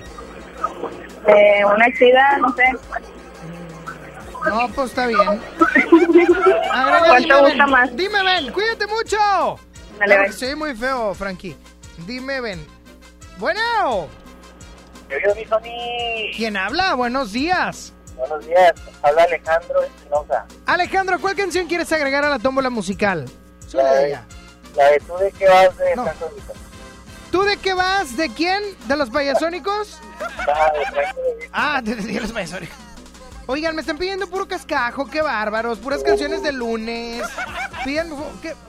Eh, una chida, no sé. No, pues está bien. (laughs) Agrega, ¿Cuál te dime, gusta más? Dime, ven, cuídate mucho. Dale, soy muy feo, Frankie. Dime, ven. Bueno. Querido mi Sony, ¿Quién habla? Buenos días. buenos días. Habla Alejandro Espinosa. Alejandro, ¿cuál canción quieres agregar a la tómbola musical? La de ella. la de tú de qué vas de No. ¿Tú de qué vas? ¿De quién? ¿De los payasónicos? Ah, de. Ah, de, de los payasónicos. Oigan, me están pidiendo puro cascajo, qué bárbaros, puras canciones de lunes. Piden,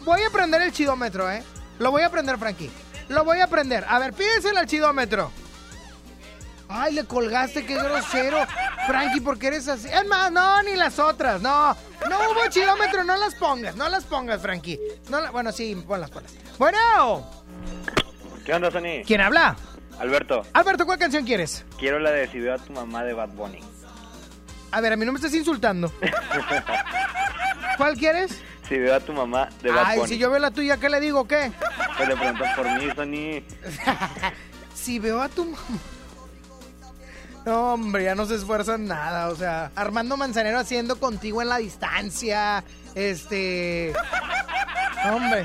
voy a aprender el chidómetro, ¿eh? Lo voy a aprender, Frankie. Lo voy a aprender. A ver, pídeselo al chidómetro. Ay, le colgaste, qué grosero. Frankie, ¿por qué eres así? Es más, no, ni las otras, no. No hubo chidómetro, no las pongas, no las pongas, Frankie. No la- bueno, sí, ponlas, ponlas. Bueno, ¿Qué onda, Sony? ¿quién habla? Alberto, Alberto, ¿cuál canción quieres? quiero la de Si veo a tu mamá de Bad Bunny. A ver, a mí no me estás insultando. ¿Cuál quieres? Si veo a tu mamá de Bad Ay, Bunny. si yo veo la tuya, ¿qué le digo? ¿Qué? Pues le preguntan por mí, Sony. (laughs) Si veo a tu mamá. No, hombre, ya no se esfuerzan nada. O sea, Armando Manzanero haciendo contigo en la distancia. Este. Hombre,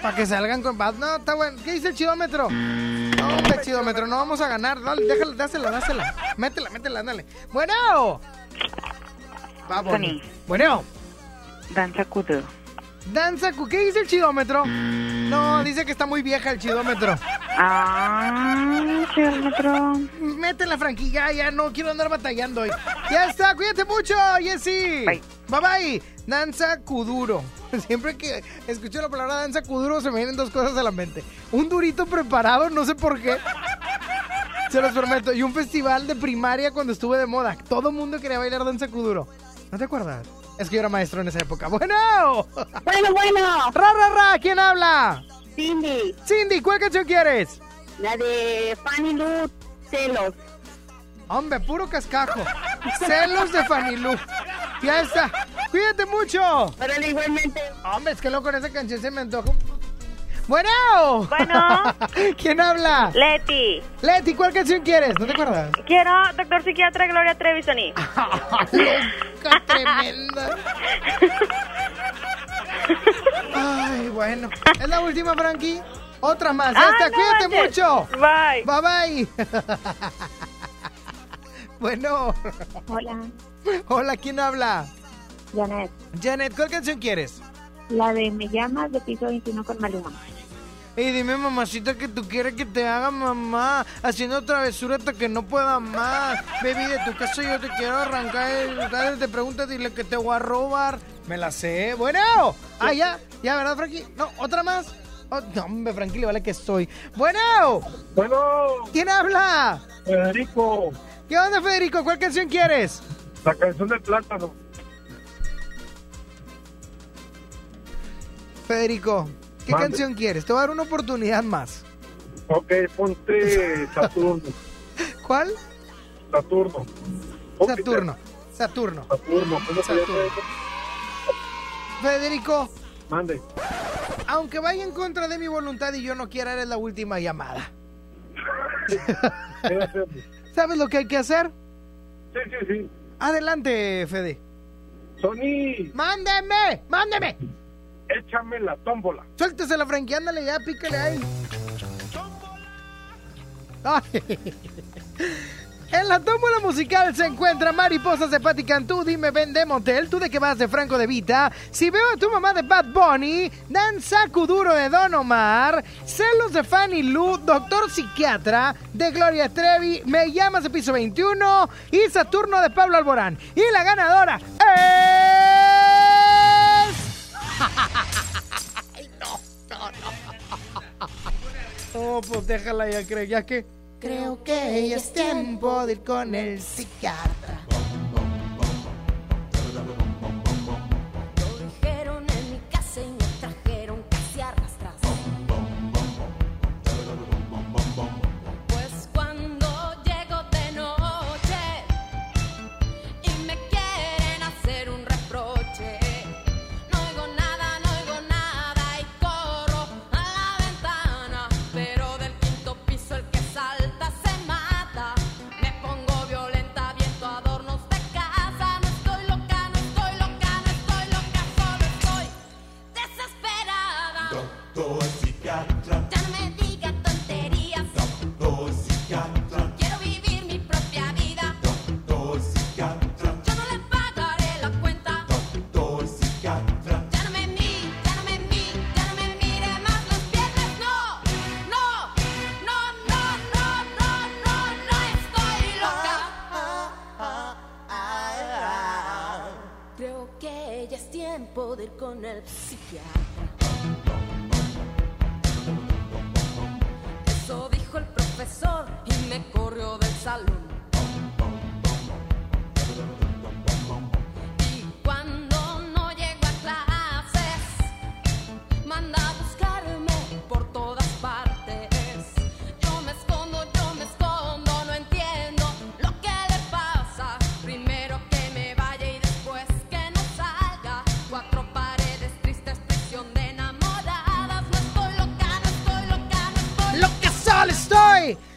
para que salgan con. No, está bueno. ¿Qué dice el chidómetro? No, hombre, chidómetro, no vamos a ganar. Dale, déjala, dásela, dásela. Métela, métela, dale. Bueno. Vamos. Sony. Bueno. Danza Kuduro. Danza, cu- ¿qué dice el chidómetro? No, dice que está muy vieja el chidómetro. Ah, chidómetro. Métela, Frankie, ya, ya no quiero andar batallando hoy. Ya está, cuídate mucho, Jessy. Bye. bye Danza Kuduro. (laughs) Siempre que escucho la palabra danza Kuduro se me vienen dos cosas a la mente. Un durito preparado, no sé por qué. Se los prometo. Y un festival de primaria cuando estuve de moda. Todo mundo quería bailar danza Kuduro. ¿No te acuerdas? Es que yo era maestro en esa época. Bueno. Bueno, bueno. Ra, ra, ra. ¿Quién habla? Cindy. Cindy, ¿cuál canción quieres? La de Fanny Lu, Celos. Hombre, puro cascajo. Celos de Fanny Lu. Ya está. Cuídate mucho. Órale, igualmente. Hombre, es que loco en esa canción se me antoja. un- Bueno. Bueno. (laughs) ¿Quién habla? Leti. Leti, ¿cuál canción quieres? ¿No te acuerdas? Quiero doctor psiquiatra Gloria Trevi, Sony. (laughs) Loca (laughs) tremenda. Ay, bueno. ¿Es la última, Frankie? Otra más. Ah, está. no Cuídate manches. mucho. Bye. Bye, bye. bueno. Hola. Hola, ¿quién habla? Janet. Janet, ¿cuál canción quieres? La de Me llamas de piso 21 con Maluma. Y dime, mamacita, que tú quieres que te haga mamá, haciendo travesura hasta que no pueda más. Baby, de tu casa yo te quiero arrancar. el- Dale, te preguntas, dile que te voy a robar. Me la sé. Bueno. Ah, ya, ya, ¿verdad, Frankie? No, otra más. Oh, no, hombre, Frankie, le vale que estoy. Bueno. Bueno. ¿Quién habla? Federico, ¿Qué onda, Federico? ¿Cuál canción quieres? la canción del plátano. Federico, ¿qué Mande. canción quieres? Te voy a dar una oportunidad más. Ok, ponte Saturno. (laughs) ¿Cuál? Saturno. Saturno. Saturno. Saturno. ¿cómo se llama Saturno. Federico, Mande. aunque vaya en contra de mi voluntad y yo no quiera, eres la última llamada. (laughs) (laughs) ¿Sabes lo que hay que hacer? Sí, sí, sí. Adelante, Fede. Sony, ¡Mándeme! ¡Mándeme! Échame la tómbola. Suéltese la Frankie, ándale ya, pícale ahí. Ay. (laughs) En la tómbola musical se encuentra Mariposas de Patti Cantú, Dime Ven de Motel, Tú de qué vas de Franco de Vita, Si veo a tu mamá de Bad Bunny, Danza Kuduro de Don Omar, Celos de Fanny Lu, Doctor Psiquiatra de Gloria Trevi, Me llamas de Piso 21 y Saturno de Pablo Alborán. Y la ganadora. Oh, pues déjala ya, creo, ya que... Creo que ya es tiempo de ir con el psiquiatra.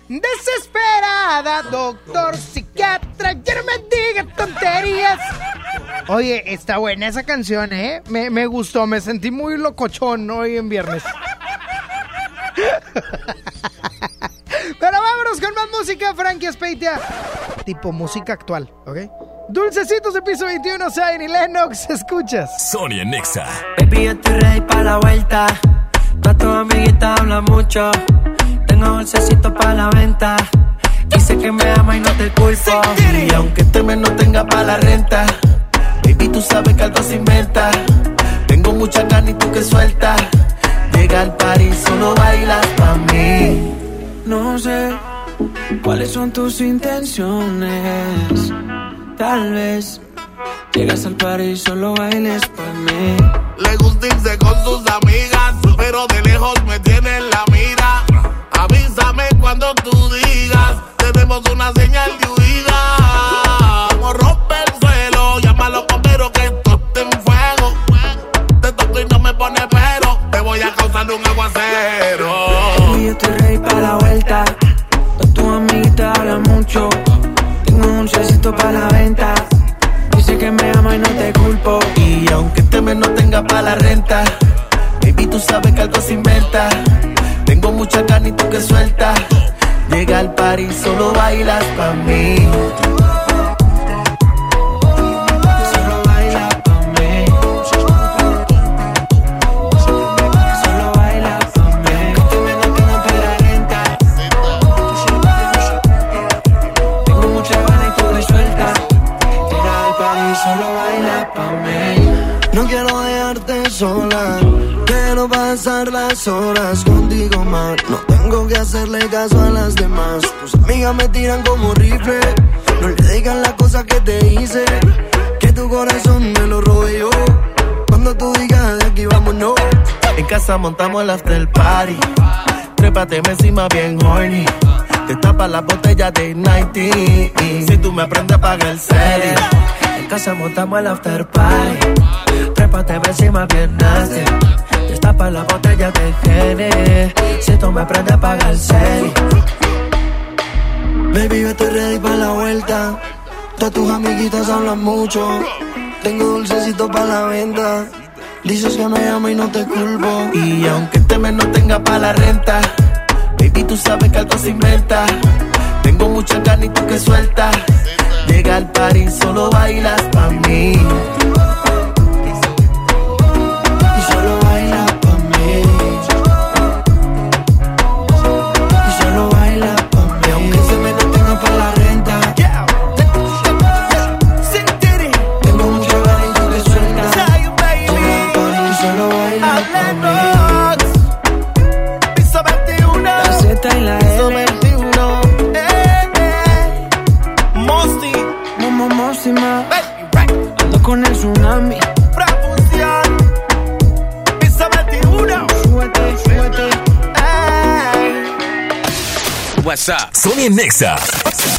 Desesperada, doctor psiquiatra, ya no me diga tonterías. Oye, está buena esa canción, ¿eh? Me, me gustó, me sentí muy locochón hoy en viernes. Pero vámonos con más música, Frankie Espeitia. Tipo música actual, ¿ok? Dulcecitos de piso 21, Zayn y Lennox, escuchas. Sonia Nexa. Baby, yo estoy ready para la vuelta. Todas tus amiguitas hablan mucho. Tengo dulcecito para la venta. Dice que me ama y no te culpo. Y aunque este mes no tenga para la renta, baby, tú sabes que algo se inventa. Tengo mucha ganas y tú que sueltas. Llega al party, solo bailas pa' mí. No sé cuáles son tus intenciones. Tal vez llegas al party y solo bailes por mí. Le gusta irse con sus amigas, pero de lejos me tiene en la mira. Avísame cuando tú digas, tenemos una señal de huida. Como rompe el suelo, llama a los bomberos que esto está en fuego. Te toco y no me pone pero, te voy a causar un aguacero. Baby, yo estoy ready para la vuelta. Todas tus amiguitas hablan mucho. Tengo un dulcecito para la venta. Dice que me ama y no te culpo. Y aunque este mes no tenga para la renta, baby, tú sabes que algo se inventa. Tengo mucha ganas y tú que sueltas. Llega al party, solo bailas pa' mí. Solo bailas pa' mí. Solo bailas pa' mí. Tengo mucha ganas y tú que sueltas. Llega al party, solo bailas pa' mí. No quiero dejarte sola. Pasar las horas contigo más. No tengo que hacerle caso a las demás. Tus amigas me tiran como rifle. No le digan las cosas que te hice. Que tu corazón me lo yo. Cuando tú digas de aquí vámonos. En casa montamos el after party. Trépate encima bien horny. Te tapa la botella de 90. Si tú me aprendes a pagar el celi. En casa montamos el after party. Trépate encima bien nasty. Tapa la botella de Henny. Si tú me aprendes a pagar el celi. Baby, yo estoy ready para la vuelta. Todas tus amiguitas hablan mucho. Tengo dulcecito para la venta. Dices que me amo y no te culpo. Y aunque este mes no tenga para la renta, baby, tú sabes que algo se inventa. Tengo mucha ganas y tú que sueltas. Llega al party, solo bailas pa' mí. WhatsApp. Sonia Nexa.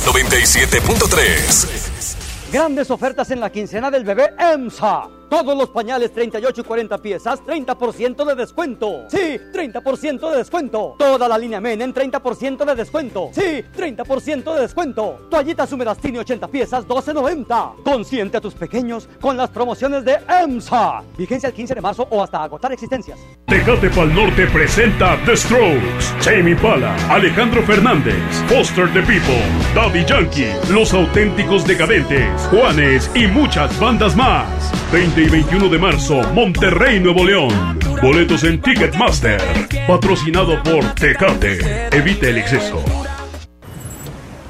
97.3. Grandes ofertas en la quincena del bebé EMSA. Todos los pañales 38 y 40 piezas, 30% de descuento. Sí, 30% de descuento. Toda la línea Men en 30% de descuento. Sí, 30% de descuento. Toallitas húmedas Tini 80 piezas, 12.90. Consiente a tus pequeños con las promociones de EMSA. Vigencia el 15 de marzo o hasta agotar existencias. Tecate Pal Norte presenta The Strokes, Jamie Pala, Alejandro Fernández, Foster the People, Daddy Yankee, Los Auténticos Decadentes, Juanes y muchas bandas más. 20 y 21 de marzo, Monterrey, Nuevo León. Boletos en Ticketmaster. Patrocinado por Tecate. Evite el exceso.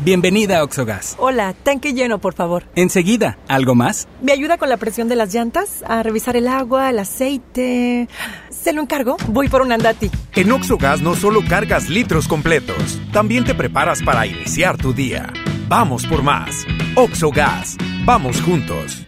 Bienvenida a Oxogas. Hola, tanque lleno, por favor. Enseguida, ¿algo más? ¿Me ayuda con la presión de las llantas? A revisar el agua, el aceite. ¿Se lo encargo? Voy por un andati. En Oxogas no solo cargas litros completos, también te preparas para iniciar tu día. Vamos por más. Oxogas. Vamos juntos.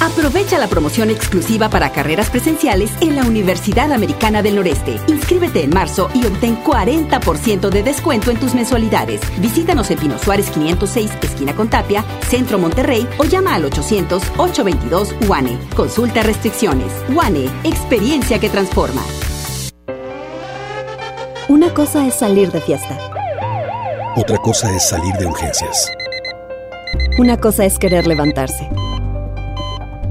Aprovecha la promoción exclusiva para carreras presenciales en la Universidad Americana del Noreste. Inscríbete en marzo y obtén 40% de descuento en tus mensualidades. Visítanos en Pino Suárez 506, esquina con Tapia, Centro Monterrey o llama al 800-822 UANE. Consulta restricciones. UANE, experiencia que transforma. Una cosa es salir de fiesta. Otra cosa es salir de urgencias. Una cosa es querer levantarse.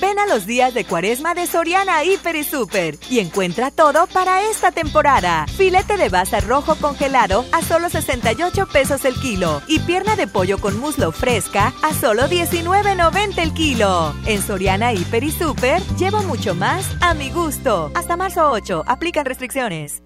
Ven a los días de cuaresma de Soriana Hiper y Super y encuentra todo para esta temporada. Filete de baza rojo congelado a solo 68 pesos el kilo y pierna de pollo con muslo fresca a solo 19.90 el kilo. En Soriana Hiper y Super llevo mucho más a mi gusto. Hasta marzo 8, aplican restricciones.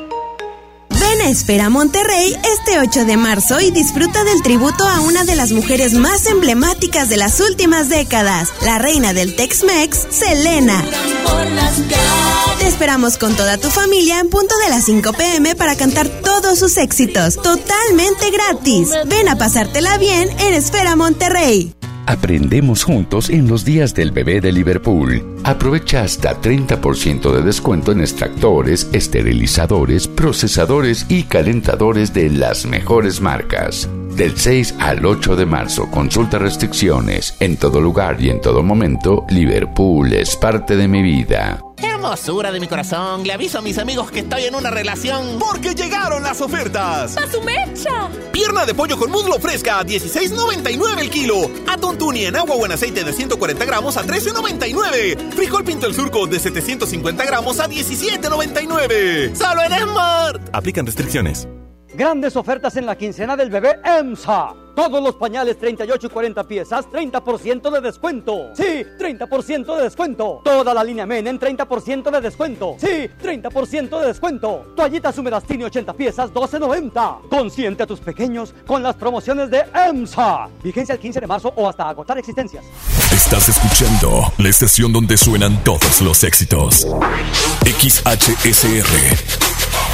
Ven a Espera Monterrey este 8 de marzo y disfruta del tributo a una de las mujeres más emblemáticas de las últimas décadas, la reina del Tex-Mex, Selena. Te esperamos con toda tu familia en punto de las 5 pm para cantar todos sus éxitos, totalmente gratis. Ven a pasártela bien en Esfera Monterrey. Aprendemos juntos en los días del bebé de Liverpool. Aprovecha hasta 30% de descuento en extractores, esterilizadores, procesadores y calentadores de las mejores marcas. Del 6 al 8 de marzo, consulta restricciones. En todo lugar y en todo momento, Liverpool es parte de mi vida. Hermosura de mi corazón, le aviso a mis amigos que estoy en una relación. Porque llegaron las ofertas. ¡A su mecha! Pierna de pollo con muslo fresca a 16.99 el kilo. Atún tuni en agua o en aceite de 140 gramos a 13.99. Frijol pinto el surco de 750 gramos a 17.99. Solo en Smart. Aplican restricciones. Grandes ofertas en la quincena del bebé EMSA. Todos los pañales 38 y 40 piezas, 30% de descuento. Sí, 30% de descuento. Toda la línea Men en 30% de descuento. Sí, 30% de descuento. Toallitas húmedas Tini 80 piezas, 12.90. Consiente a tus pequeños con las promociones de EMSA. Vigencia el 15 de marzo o hasta agotar existencias. Estás escuchando la estación donde suenan todos los éxitos. XHSR.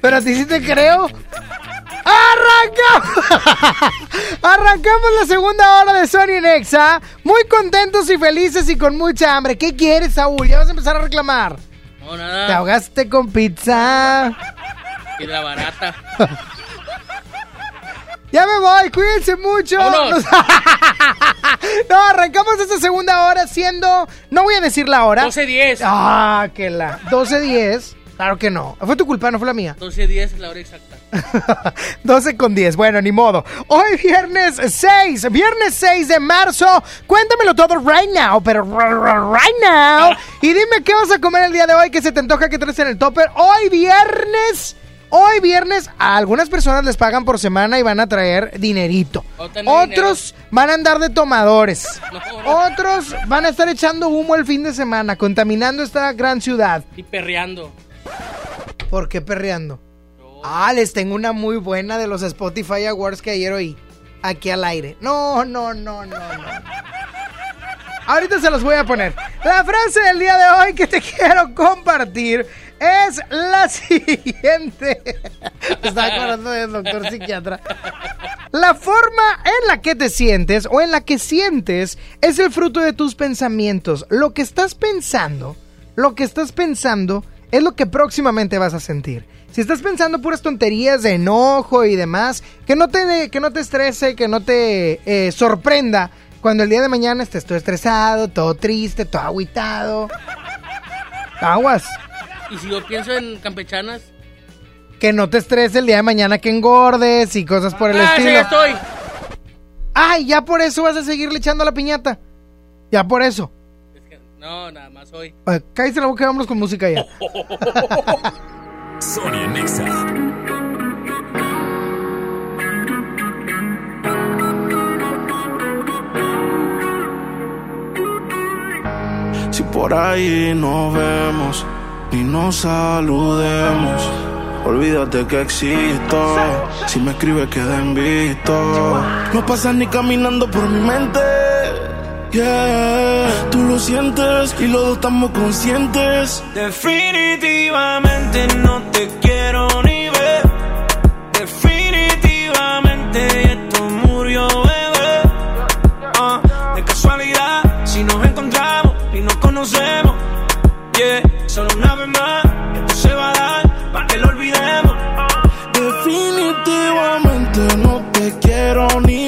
Pero a ti sí te creo. ¡Arrancamos! (laughs) Arrancamos la segunda hora de Sony Nexa. Muy contentos y felices y con mucha hambre. ¿Qué quieres, Saúl? Ya vas a empezar a reclamar. No, nada. Te ahogaste con pizza. Y la barata. (laughs) Ya me voy, cuídense mucho. (laughs) No, arrancamos esta segunda hora siendo. No voy a decir la hora. 12.10. Ah, que la. 12.10. Claro que no. Fue tu culpa, no fue la mía. 12.10 es la hora exacta. (laughs) 12 con 10, bueno, ni modo. Hoy viernes 6, viernes 6 de marzo. Cuéntamelo todo right now, pero right now. Y dime qué vas a comer el día de hoy que se te antoja que traes en el topper. Hoy viernes, hoy viernes, a algunas personas les pagan por semana y van a traer dinerito. Otros van a andar de tomadores. Otros van a estar echando humo el fin de semana, contaminando esta gran ciudad. Y perreando. ¿Por qué perreando? Ah, les tengo una muy buena de los Spotify Awards que ayer oí. Aquí al aire. No, no, no, no, no. Ahorita se los voy a poner. La frase del día de hoy que te (laughs) quiero compartir es la siguiente. (laughs) Estaba acordando del doctor psiquiatra. La forma en la que te sientes o en la que sientes es el fruto de tus pensamientos. Lo que estás pensando, lo que estás pensando es lo que próximamente vas a sentir. Si estás pensando puras tonterías de enojo y demás, que no te, que no te estrese, que no te eh, sorprenda cuando el día de mañana estés todo estresado, todo triste, todo agüitado. Aguas. Y si yo pienso en campechanas. Que no te estrese el día de mañana que engordes y cosas por el ah, estilo. Sí, ya estoy. Ay, ya por eso vas a seguirle echando la piñata. Ya por eso. No, nada más hoy. Uh, cállate la boca y vámonos con música ya. (laughs) Sonia Nexa. Si por ahí nos vemos y nos saludemos, olvídate que existo. Si me escribes, queda en visto. No pasas ni caminando por mi mente. Yeah, tú lo sientes y los dos estamos conscientes. Definitivamente no te quiero ni ver. Definitivamente esto murió, bebé. Ah, de casualidad, si nos encontramos y nos conocemos. Yeah, solo una vez más, esto se va a dar para que lo olvidemos. Definitivamente no te quiero ni ver.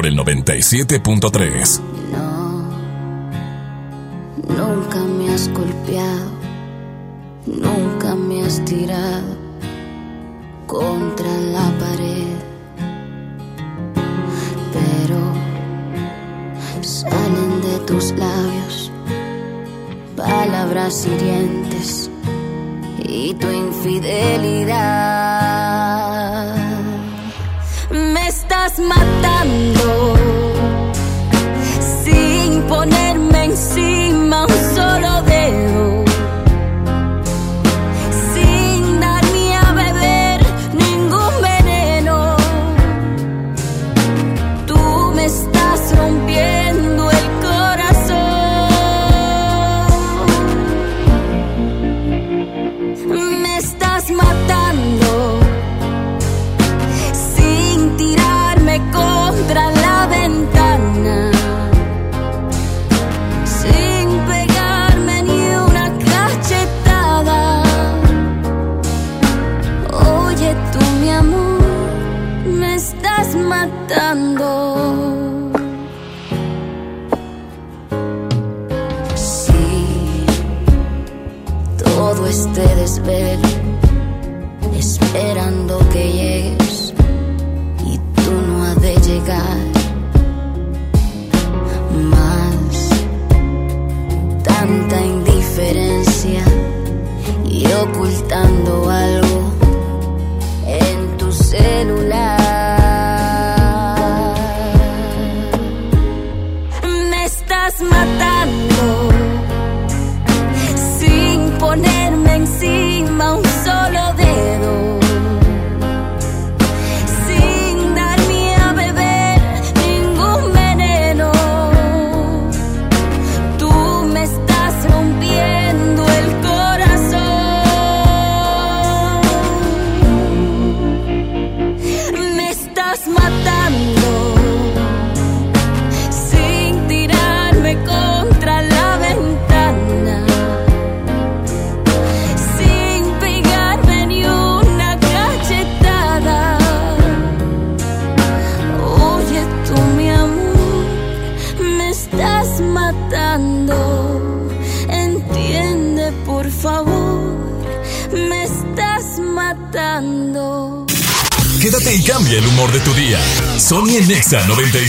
por el 97.3. todo este desvelo,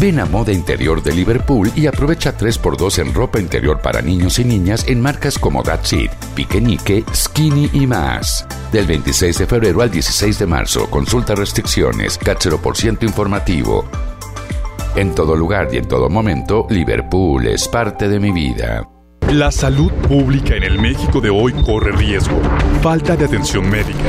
Ven a Moda Interior de Liverpool y aprovecha 3x2 en ropa interior para niños y niñas en marcas como That's It, Piquenique, Skinny y más. Del 26 de febrero al 16 de marzo, consulta restricciones, por ciento informativo. En todo lugar y en todo momento, Liverpool es parte de mi vida. La salud pública en el México de hoy corre riesgo. Falta de atención médica,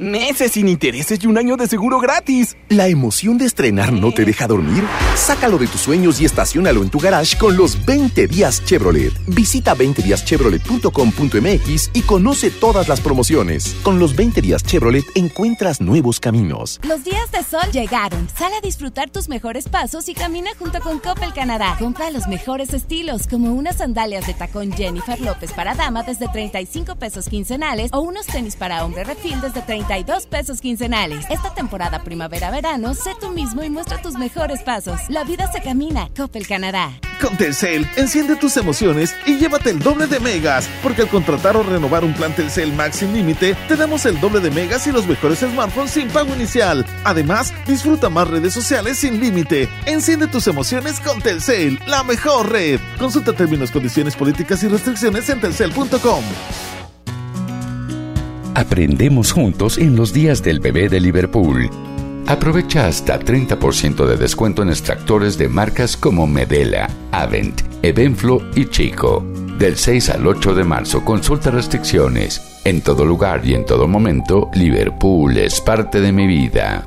Meses sin intereses y un año de seguro gratis. ¿La emoción de estrenar no te deja dormir? Sácalo de tus sueños y estacionalo en tu garage con los 20 días Chevrolet. Visita 20díaschevrolet.com.mx y conoce todas las promociones. Con los 20 días Chevrolet encuentras nuevos caminos. Los días de sol llegaron. Sal a disfrutar tus mejores pasos y camina junto con Coppel Canadá. Compra los mejores estilos, como unas sandalias de tacón Jennifer López para dama desde 35 pesos quincenales o unos tenis para hombre refil desde 32 pesos quincenales. Esta temporada primavera-verano, sé tú mismo y muestra tus mejores pasos. La vida se camina. Coppel Canadá. Con Telcel, enciende tus emociones y llévate el doble de megas, porque al contratar o renovar un plan Telcel Max sin límite, te damos el doble de megas y los mejores smartphones sin pago inicial. Además, disfruta más redes sociales sin límite. Enciende tus emociones con Telcel, la mejor red. Consulta términos, condiciones políticas y restricciones en telcel.com. Aprendemos juntos en los días del bebé de Liverpool. Aprovecha hasta 30% de descuento en extractores de marcas como Medela, Avent, Evenflo y Chico. Del 6 al 8 de marzo consulta restricciones. En todo lugar y en todo momento, Liverpool es parte de mi vida.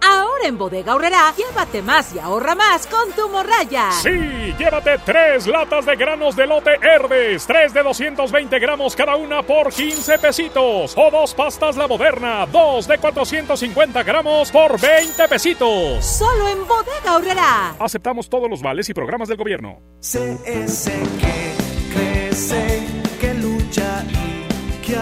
Ahora en Bodega Horrera, llévate más y ahorra más con tu morraya. Sí, llévate tres latas de granos de lote Herdes, tres de 220 gramos cada una por 15 pesitos. O dos pastas La Moderna, dos de 450 gramos por 20 pesitos. Solo en Bodega Horrera. Aceptamos todos los vales y programas del gobierno. CS que crece, que lucha y que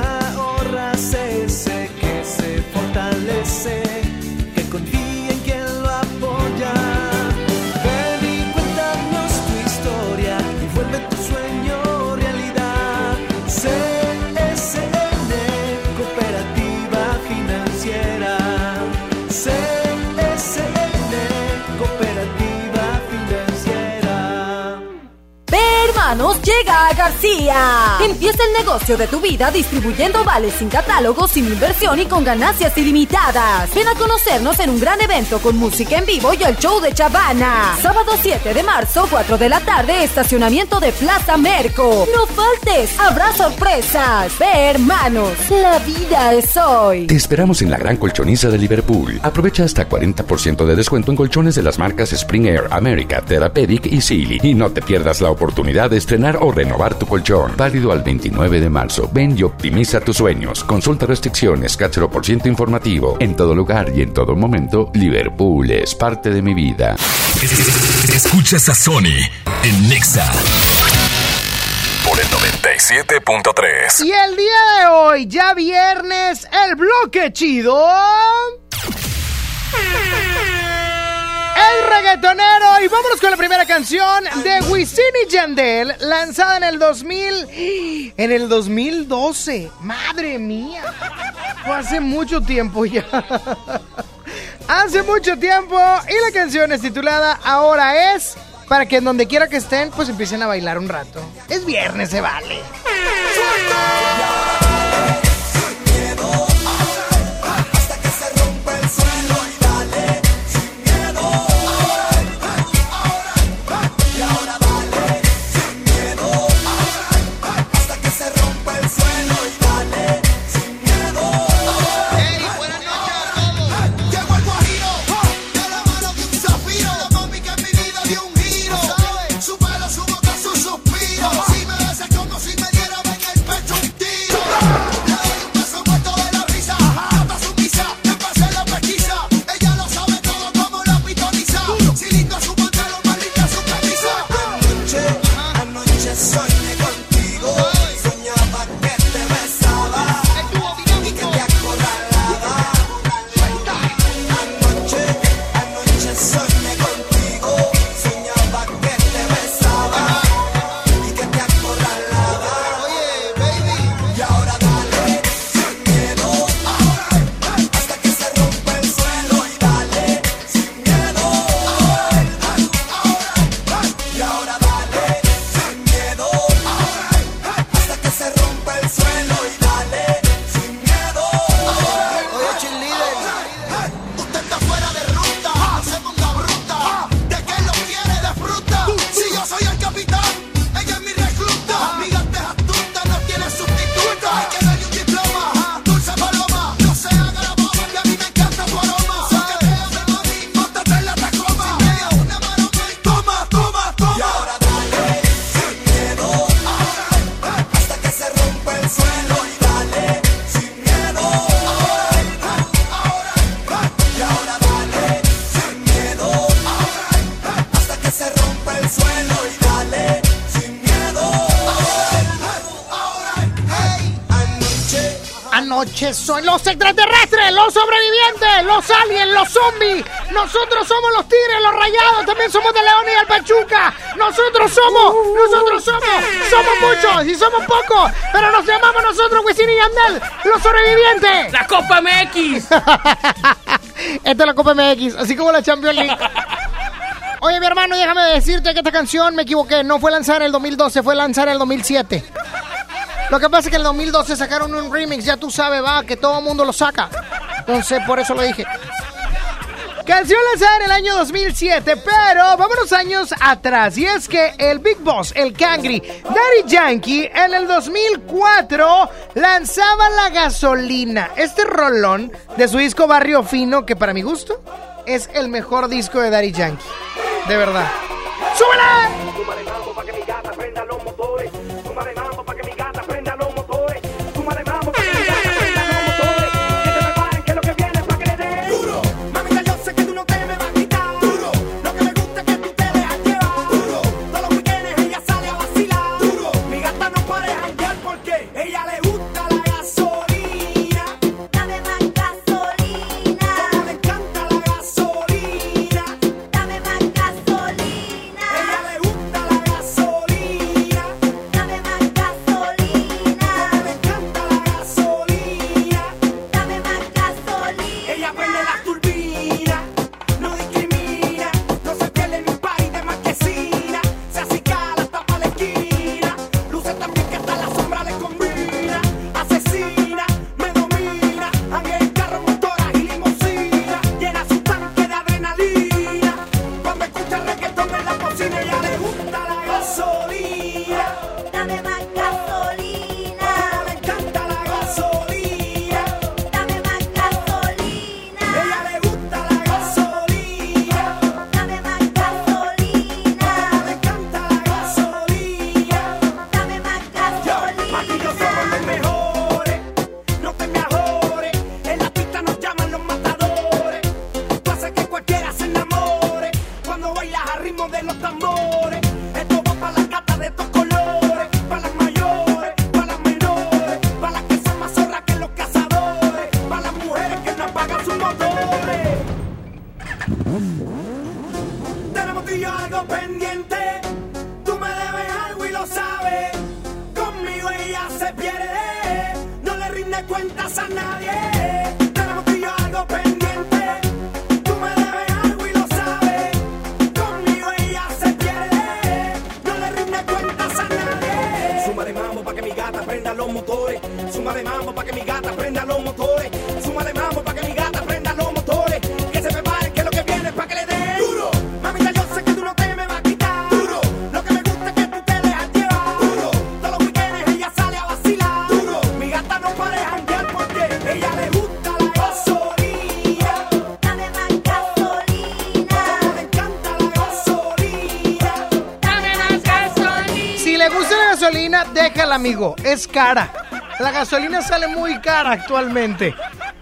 hermanos, llega a García. Empieza el negocio de tu vida distribuyendo vales sin catálogo, sin inversión y con ganancias ilimitadas. Ven a conocernos en un gran evento con música en vivo y el show de Chavana. Sábado 7 de marzo, 4 de la tarde, estacionamiento de Plaza Merco. No faltes, habrá sorpresas. Ve, hermanos, la vida es hoy. Te esperamos en la gran colchoniza de Liverpool. Aprovecha hasta 40% de descuento en colchones de las marcas Spring Air, America, Therapeutic y Sealy. Y no te pierdas la oportunidad de estrenar o renovar tu colchón. Válido al 29 de marzo. Ven y optimiza tus sueños. Consulta restricciones, cáchero por ciento informativo. En todo lugar y en todo momento, Liverpool es parte de mi vida. Escuchas a Sony en Nexa por el 97.3. Y el día de hoy, ya viernes, el bloque chido. El reggaetonero. Y vámonos con la primera canción de Wisin y Yandel, lanzada en el 2000. En el 2012. Madre mía. Fue hace mucho tiempo ya. Hace mucho tiempo. Y la canción es titulada Ahora es. Para que en donde quiera que estén, pues empiecen a bailar un rato. Es viernes, se vale. Nosotros somos los tigres, los rayados, también somos de León y el Pachuca. Nosotros somos, nosotros somos, somos muchos y somos pocos, pero nos llamamos nosotros, Wisin y Yandel, los sobrevivientes. La Copa MX. (laughs) Esta es la Copa MX, así como la Champions League. Oye, mi hermano, déjame decirte que esta canción me equivoqué. No fue lanzada en el 2012, fue lanzada en el 2007. Lo que pasa es que en el 2012 sacaron un remix, ya tú sabes, va, que todo el mundo lo saca. Entonces, por eso lo dije. Canción lanzada en el año 2007, pero vámonos años atrás. Y es que el Big Boss, el Cangri, Daddy Yankee, en el 2004 lanzaba la gasolina. Este rolón de su disco Barrio Fino, que para mi gusto es el mejor disco de Daddy Yankee. De verdad. ¡Súbela! Mambo pa' que mi gata prenda los motores. Suma de mambo pa' que mi gata prenda los motores. Que se preparen que lo que viene es pa' que le den. Duro. Mamita, yo sé que tú no te me vas a quitar. Duro. Lo que me gusta es que tú te dejas llevar. Duro. Todos los weekendes ella sale a vacilar. Duro. Mi gata no puede janguear porque ella le gusta la gasolina. Dame más gasolina. Como le encanta la gasolina. Dame más gasolina. Si le gusta la gasolina, déjala, amigo. Es cara. La gasolina sale muy cara actualmente.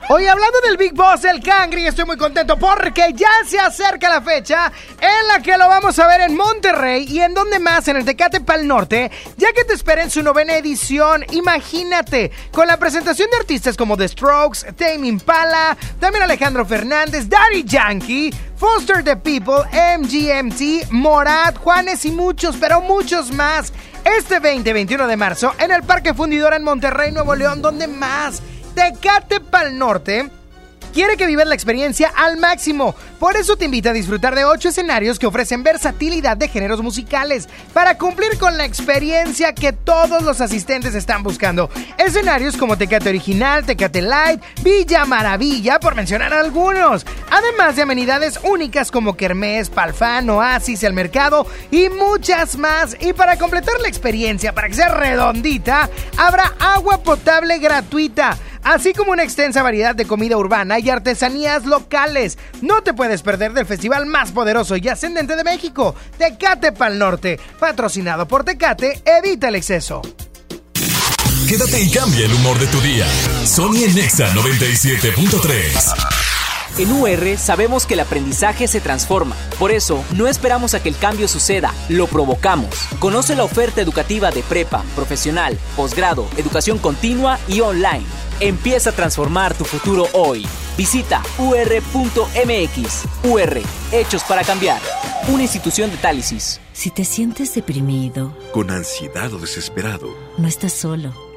Hoy hablando del Big Boss, el Cangri, estoy muy contento porque ya se acerca la fecha en la que lo vamos a ver en Monterrey y en donde más, en el Tecate Pal Norte, ya que te espera en su novena edición. Imagínate, con la presentación de artistas como The Strokes, Tame Impala, también Alejandro Fernández, Daddy Yankee, Foster the People, MGMT, Morat, Juanes y muchos, pero muchos más. Este 20-21 de marzo en el Parque Fundidora en Monterrey, Nuevo León, donde más. Tecate Pal Norte quiere que vivas la experiencia al máximo. Por eso te invita a disfrutar de ocho escenarios que ofrecen versatilidad de géneros musicales para cumplir con la experiencia que todos los asistentes están buscando. Escenarios como Tecate Original, Tecate Light, Villa Maravilla, por mencionar algunos. Además de amenidades únicas como Kermés, Palfán, Oasis, El Mercado y muchas más. Y para completar la experiencia, para que sea redondita, habrá agua potable gratuita así como una extensa variedad de comida urbana y artesanías locales. No te puedes perder del festival más poderoso y ascendente de México, Tecate Pal Norte, patrocinado por Tecate, evita el exceso. Quédate y cambia el humor de tu día. Sony Nexa 97.3. En UR sabemos que el aprendizaje se transforma. Por eso, no esperamos a que el cambio suceda, lo provocamos. Conoce la oferta educativa de prepa, profesional, posgrado, educación continua y online. Empieza a transformar tu futuro hoy. Visita ur.mx. UR, hechos para cambiar. Una institución de Tálisis. Si te sientes deprimido, con ansiedad o desesperado, no estás solo.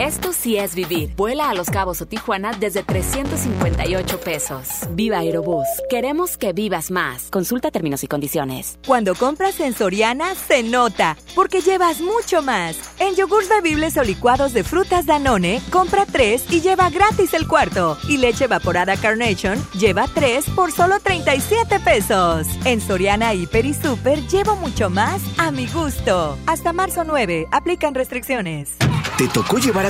Esto sí es vivir. Vuela a Los Cabos o Tijuana desde 358 pesos. Viva Aerobús. Queremos que vivas más. Consulta términos y condiciones. Cuando compras en Soriana, se nota, porque llevas mucho más. En yogurts bebibles o licuados de frutas Danone, compra tres y lleva gratis el cuarto. Y leche evaporada Carnation, lleva tres por solo 37 pesos. En Soriana, Hiper y Super, llevo mucho más a mi gusto. Hasta marzo 9, aplican restricciones. ¿Te tocó llevar a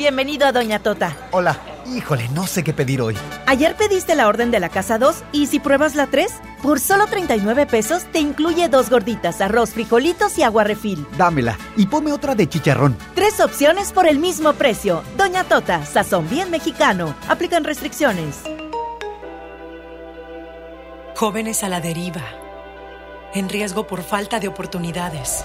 Bienvenido a Doña Tota. Hola. Híjole, no sé qué pedir hoy. Ayer pediste la orden de la casa 2 y si pruebas la 3, por solo 39 pesos te incluye dos gorditas, arroz, frijolitos y agua refil. Dámela y ponme otra de chicharrón. Tres opciones por el mismo precio. Doña Tota, sazón bien mexicano. Aplican restricciones. Jóvenes a la deriva. En riesgo por falta de oportunidades.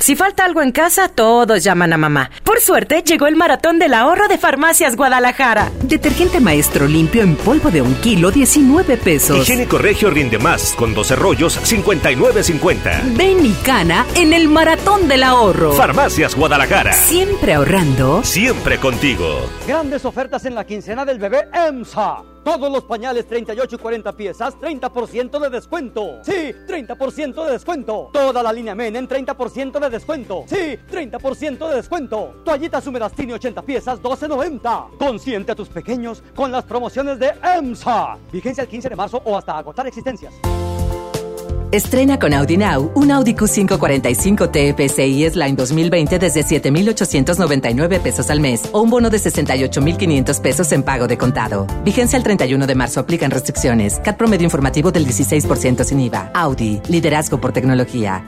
Si falta algo en casa, todos llaman a mamá. Por suerte, llegó el maratón del ahorro de Farmacias Guadalajara. Detergente maestro limpio en polvo de un kilo, 19 pesos. Higiénico Regio rinde más, con 12 rollos, 59.50. Ven y cana en el maratón del ahorro. Farmacias Guadalajara. Siempre ahorrando. Siempre contigo. Grandes ofertas en la quincena del bebé EMSA. Todos los pañales 38 y 40 piezas, 30% de descuento. Sí, 30% de descuento. Toda la línea Men en 30% de descuento. Sí, 30% de descuento. Toallitas húmedas Tini 80 piezas, 12.90. Consiente a tus pequeños con las promociones de EMSA. Vigencia el 15 de marzo o hasta agotar existencias. Estrena con Audi Now un Audi Q545 TFSI S-Line 2020 desde 7,899 pesos al mes o un bono de 68,500 pesos en pago de contado. Vigencia el 31 de marzo. Aplican restricciones. CAT promedio informativo del 16% sin IVA. Audi. Liderazgo por tecnología.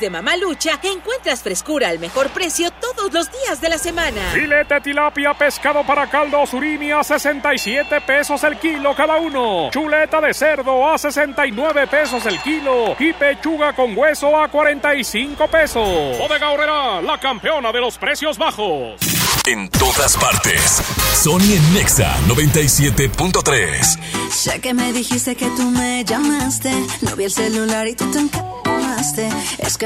De Mamalucha encuentras frescura al mejor precio todos los días de la semana. Filete tilapia pescado para caldo surimi a 67 pesos el kilo cada uno. Chuleta de cerdo a 69 pesos el kilo. Y pechuga con hueso a 45 pesos. Bodega Horrera, la campeona de los precios bajos. En todas partes. Sony en Nexa 97.3. Sé que me dijiste que tú me llamaste. No vi el celular y tú te encamaste. Es que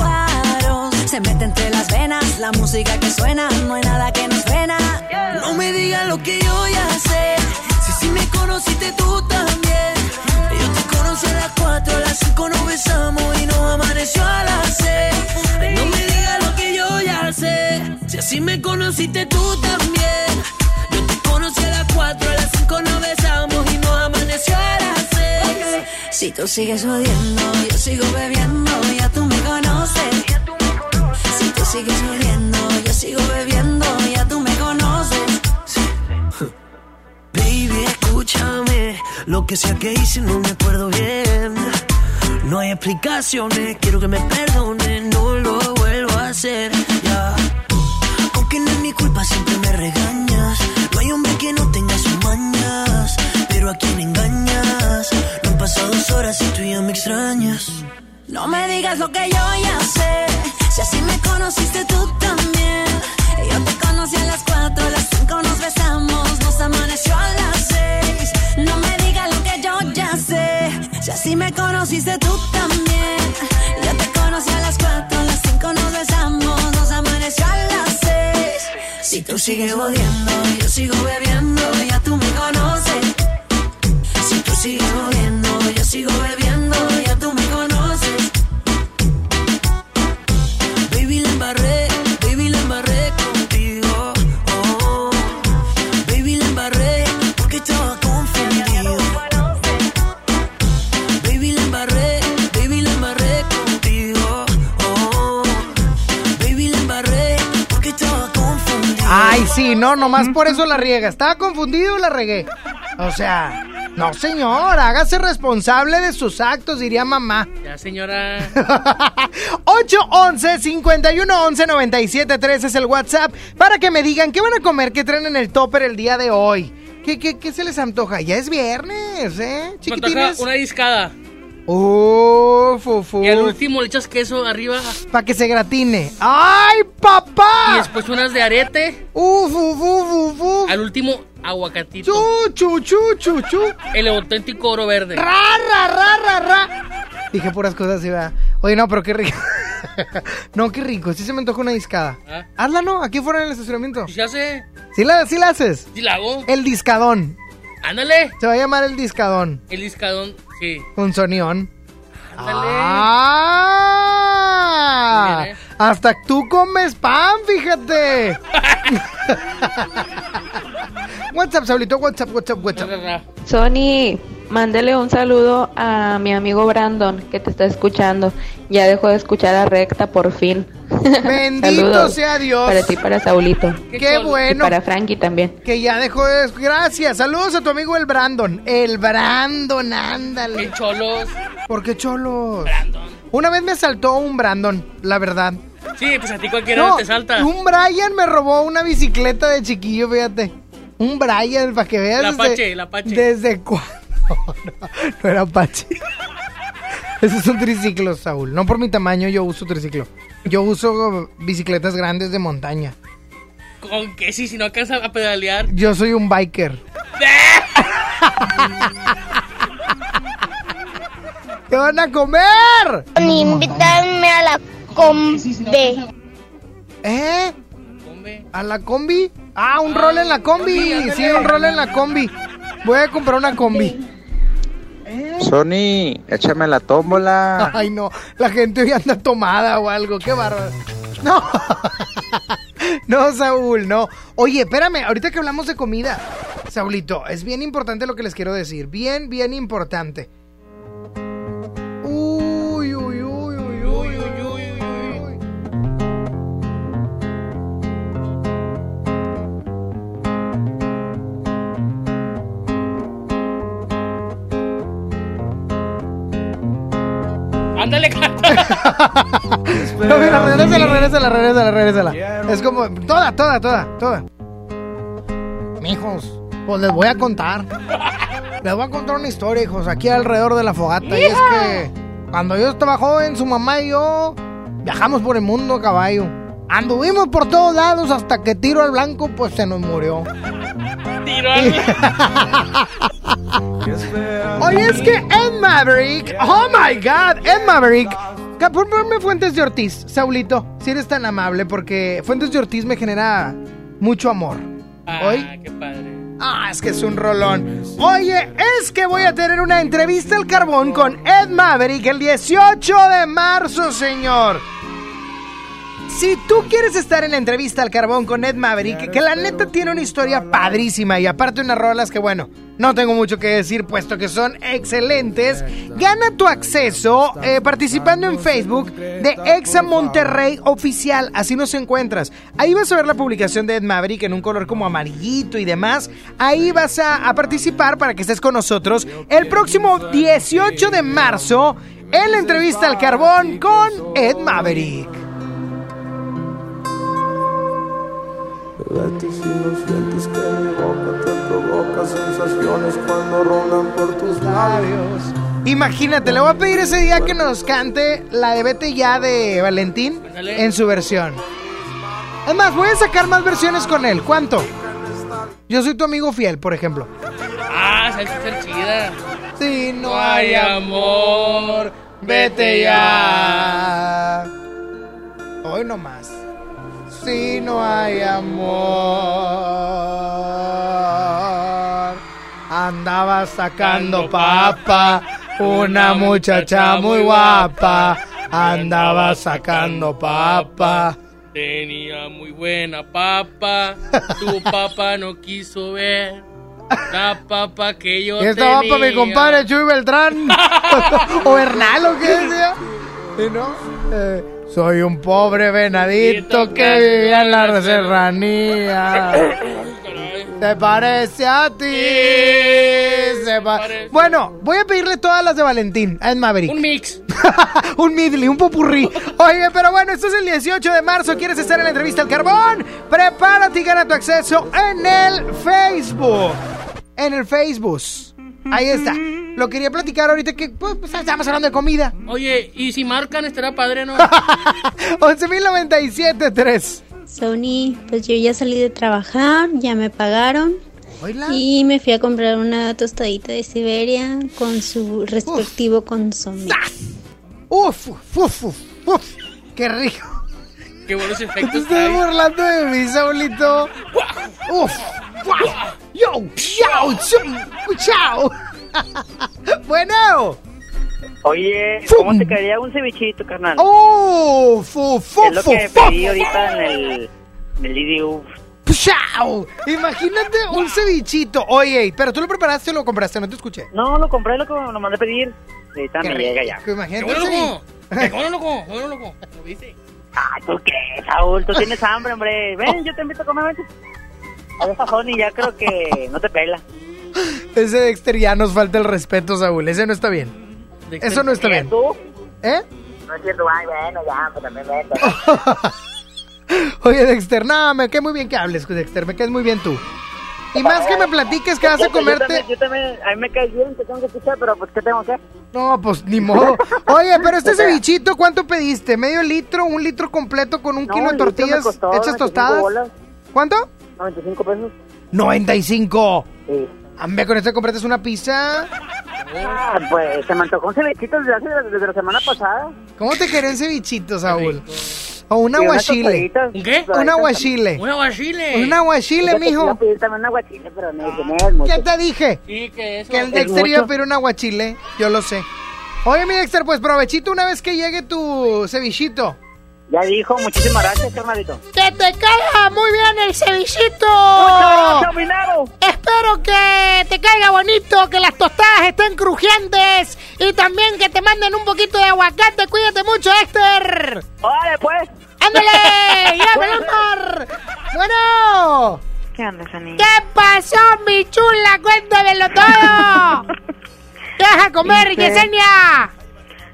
Se mete entre las venas la música que suena, no hay nada que nos frena. No me digas lo que yo ya sé. Si si me conociste tú también. Yo te conocí a las 4, a las 5 nos besamos y no amaneció a las 6. No me digas lo que yo ya sé. Si así me conociste tú también. Yo te conocí a las 4, a las 5 nos besamos y no amaneció a las 6. Si tú sigues odiando, yo sigo bebiendo, ya tú me conoces. Si tú sigues odiando, yo sigo bebiendo, ya tú me conoces. Baby, escúchame. Lo que sea que hice no me acuerdo bien. No hay explicaciones, quiero que me perdonen, no lo vuelvo a hacer. Ya. Aunque no es mi culpa, siempre me regañas. No hay hombre que no tenga sus mañas. Pero a quien engañas. No han pasado dos horas y tú ya me extrañas. No me digas lo que yo ya sé. Si así me conociste tú también. Yo te conocí a las 4, a las 5 nos besamos, nos amaneció a las 6. No me digas lo que yo ya sé. Si así me conociste tú también. Yo te conocí a las 4, a las 5 nos besamos, nos amaneció a las 6. Si tú sigues odiando, yo sigo bebiendo, ya tú me conoces. Si tú sigues odiando, yo sigo bebiendo, ya tú me conoces. Baby, la embarré, baby, la embarré contigo. Oh, baby, la embarré porque estaba confundido. Baby, la embarré, baby, la embarré contigo. Oh, baby, la embarré porque estaba confundido. Ay, sí, no, nomás por eso la riega. Estaba confundido y la regué. O sea, no, señor, hágase responsable de sus actos, diría mamá. Ya, señora. (laughs) 811-511-973 es el WhatsApp para que me digan qué van a comer, qué traen en el topper el día de hoy. ¿Qué, qué, qué se les antoja? Ya es viernes, ¿eh? Me Chiquitines. una discada. Uf, uf, uf. Y al último le echas queso arriba. Para que se gratine. ¡Ay, papá! Y después unas de arete. Uf, uf, uf. Al último, aguacatito. Chu, chu, chu, chu, chu. El auténtico oro verde. Ra, ra, ra, ra, ra. Dije puras cosas así, ¿verdad? Oye, no, pero qué rico. (laughs) no, qué rico. Sí se me antoja una discada. ¿Ah? Hazla, ¿no? Aquí fuera en el estacionamiento. Ya sé. ¿Sí la, sí la haces? Sí la hago. El discadón. Ándale. Se va a llamar el discadón. El discadón, sí. Un sonión. Ándale. ¡Ah! Bien, ¿eh? Hasta tú comes pan, fíjate. (laughs) (laughs) WhatsApp, Saulito, WhatsApp, WhatsApp, WhatsApp. Sony, mándele un saludo a mi amigo Brandon que te está escuchando. Ya dejó de escuchar a Recta por fin. Bendito (laughs) Saludos sea Dios. Para ti, para Saulito. Qué bueno. Y para Frankie también. Que ya dejó de... Gracias. Saludos a tu amigo el Brandon. El Brandon, ándale. ¿Qué cholos? ¿Por qué cholos? Una vez me asaltó un Brandon, la verdad. Sí, pues a ti cualquiera No, te salta. un Brian me robó una bicicleta de chiquillo, fíjate. Un Brian, para que veas. La desde- Apache, la Apache. ¿Desde cuándo? No, (laughs) no era Apache. Esos son triciclos, Saúl. No por mi tamaño yo uso triciclo. Yo uso bicicletas grandes de montaña. ¿Con qué? Sí, si no alcanza a pedalear. Yo soy un biker. (laughs) ¿Qué van a comer? Invítanme a la combe. ¿Eh? ¿A la combi? Ah, un rol en la combi. Sí, un rol en la combi. Voy a comprar una combi. Sony, échame la tómbola. (laughs) Ay, no. La gente hoy anda tomada o algo. Qué bárbaro. No. (laughs) No, Saúl, no. Oye, espérame. Ahorita que hablamos de comida, Saulito, es bien importante lo que les quiero decir. Bien, bien importante. Ándale, canta. (laughs) No, mira, regrésala, regrésala, regrésala, regrésala. Es como, toda, toda, toda, toda. Mijos, pues les voy a contar. Les voy a contar una historia, hijos, aquí alrededor de la fogata. Y es que cuando yo estaba joven, su mamá y yo Viajamos por el mundo a caballo. Anduvimos por todos lados hasta que Tiro al Blanco pues se nos murió. Tiro al (laughs) Oye, es que Ed Maverick, oh my god, Ed Maverick. Ponme Fuentes de Ortiz, Saulito, si eres tan amable, porque Fuentes de Ortiz me genera mucho amor. ¿Hoy? Ah, qué padre. Ah, es que es un rolón. Oye, es que voy a tener una entrevista al carbón con Ed Maverick el 18 de marzo, señor. Si tú quieres estar en la entrevista al carbón con Ed Maverick, que la neta tiene una historia padrísima y aparte unas rolas que, bueno, no tengo mucho que decir puesto que son excelentes, gana tu acceso eh, participando en Facebook de Exa Monterrey Oficial, así nos encuentras. Ahí vas a ver la publicación de Ed Maverick en un color como amarillito y demás. Ahí vas a, a participar para que estés con nosotros el próximo 18 de marzo en la entrevista al carbón con Ed Maverick. Vete si no sientes que mi boca te provoca sensaciones cuando rolan por tus labios. Imagínate, le voy a pedir ese día que nos cante la de Vete ya de Valentín en su versión. Es más, voy a sacar más versiones con él. ¿Cuánto? Yo soy tu amigo fiel, por ejemplo. Ah, esa está chida. Si no hay amor, vete ya. Hoy no más. Si no hay amor. Andaba sacando papa, una muchacha muy guapa. Andaba sacando papa. Tenía muy buena papa. Tu (laughs) papá no quiso ver. La papa que yo Esta va tenía. para mi compadre Chuy Beltrán. (laughs) (laughs) o Bernal, ¿o qué decía? ¿Sí, no? Eh, soy un pobre venadito que vivía en la serranía. (coughs) ¿Te parece a ti? Se pa- bueno, voy a pedirle todas las de Valentín a Ed Maverick. Un mix. (laughs) un midley, un popurrí. Oye, pero bueno, esto es el 18 de marzo. ¿Quieres estar en la entrevista al carbón? Prepárate y gana tu acceso en el Facebook. En el Facebook. Ahí está. Lo quería platicar ahorita que pues, pues, estamos hablando de comida. Oye, y si marcan estará padre, ¿no? (laughs) 11.097.3. Sony, pues yo ya salí de trabajar, ya me pagaron. Y me fui a comprar una tostadita de Siberia con su respectivo consomé. Uf, uf, uf, uf, uf. Qué rico. Qué buenos (laughs) Te efectos estás trae. burlando de mí, Saulito. Uf. Yo, chao, chao. (laughs) bueno. Oye, ¿cómo te caería un cevichito, carnal? Oh, fu, fu, es lo que fu, pedí fu, ahorita en el, en el IDU. ¡Chao! Imagínate un cevichito. Oye, pero tú lo preparaste o lo compraste, no te escuché. No, lo compré, lo, lo mandé a pedir. Ahorita me llega ya. Imagínate ¡Qué bueno, loco! ¡Qué bueno, loco! ¡Qué bueno, loco! ¿Lo viste? Ay, ¿tú qué, Saúl? Tú tienes hambre, hombre. Ven, yo te invito a comer, vente. A esa Sony ya creo que no te pela. Ese Dexter ya nos falta el respeto, Saúl. Ese no está bien. Eso no está bien. ¿Tú? ¿Eh? No es cierto, ay, bueno, ya, pues también vete. (laughs) Oye, Dexter, no, me cae muy bien que hables, Dexter. Me caes muy bien tú. Y más que me platiques que vas a Yo comerte. también, yo también, a mí me cae bien, te tengo que escuchar, pero pues, ¿qué tengo que hacer? No, pues ni modo. Oye, pero este (laughs) cevichito, ¿cuánto pediste? ¿Medio litro? ¿Un litro completo con un No, kilo de tortillas costó hechas 95 tostadas? bolas. ¿Cuánto? 95 pesos. 95. Sí. Hombre, con esto compraste una pizza. Ah, pues se me antojó un cevichito desde, hace- desde la semana pasada. ¿Cómo te querés cevichito, Saúl? O un aguachile. ¿Un qué? Un aguachile. ¡Un aguachile! Un aguachile, mijo. un aguachile, pero no. ¿Qué te dije? Sí, que eso. Que el Dexter iba a pedir un aguachile. Yo lo sé. Oye, mi Dexter, pues provechito una vez que llegue tu cevichito. Ya dijo, muchísimas gracias, carnalito. ¡Que te caiga muy bien el cevichito! Muchas gracias, Minero. Espero que te caiga bonito, que las tostadas estén crujientes y también que te manden un poquito de aguacate. Cuídate mucho, Dexter. Vale, pues. ¡Ya, me amor! Bueno. ¿Qué onda, Sani? ¿Qué pasó, mi chula? Cuéntamelo todo. (laughs) ¿Qué vas a comer, Hice- Yesenia?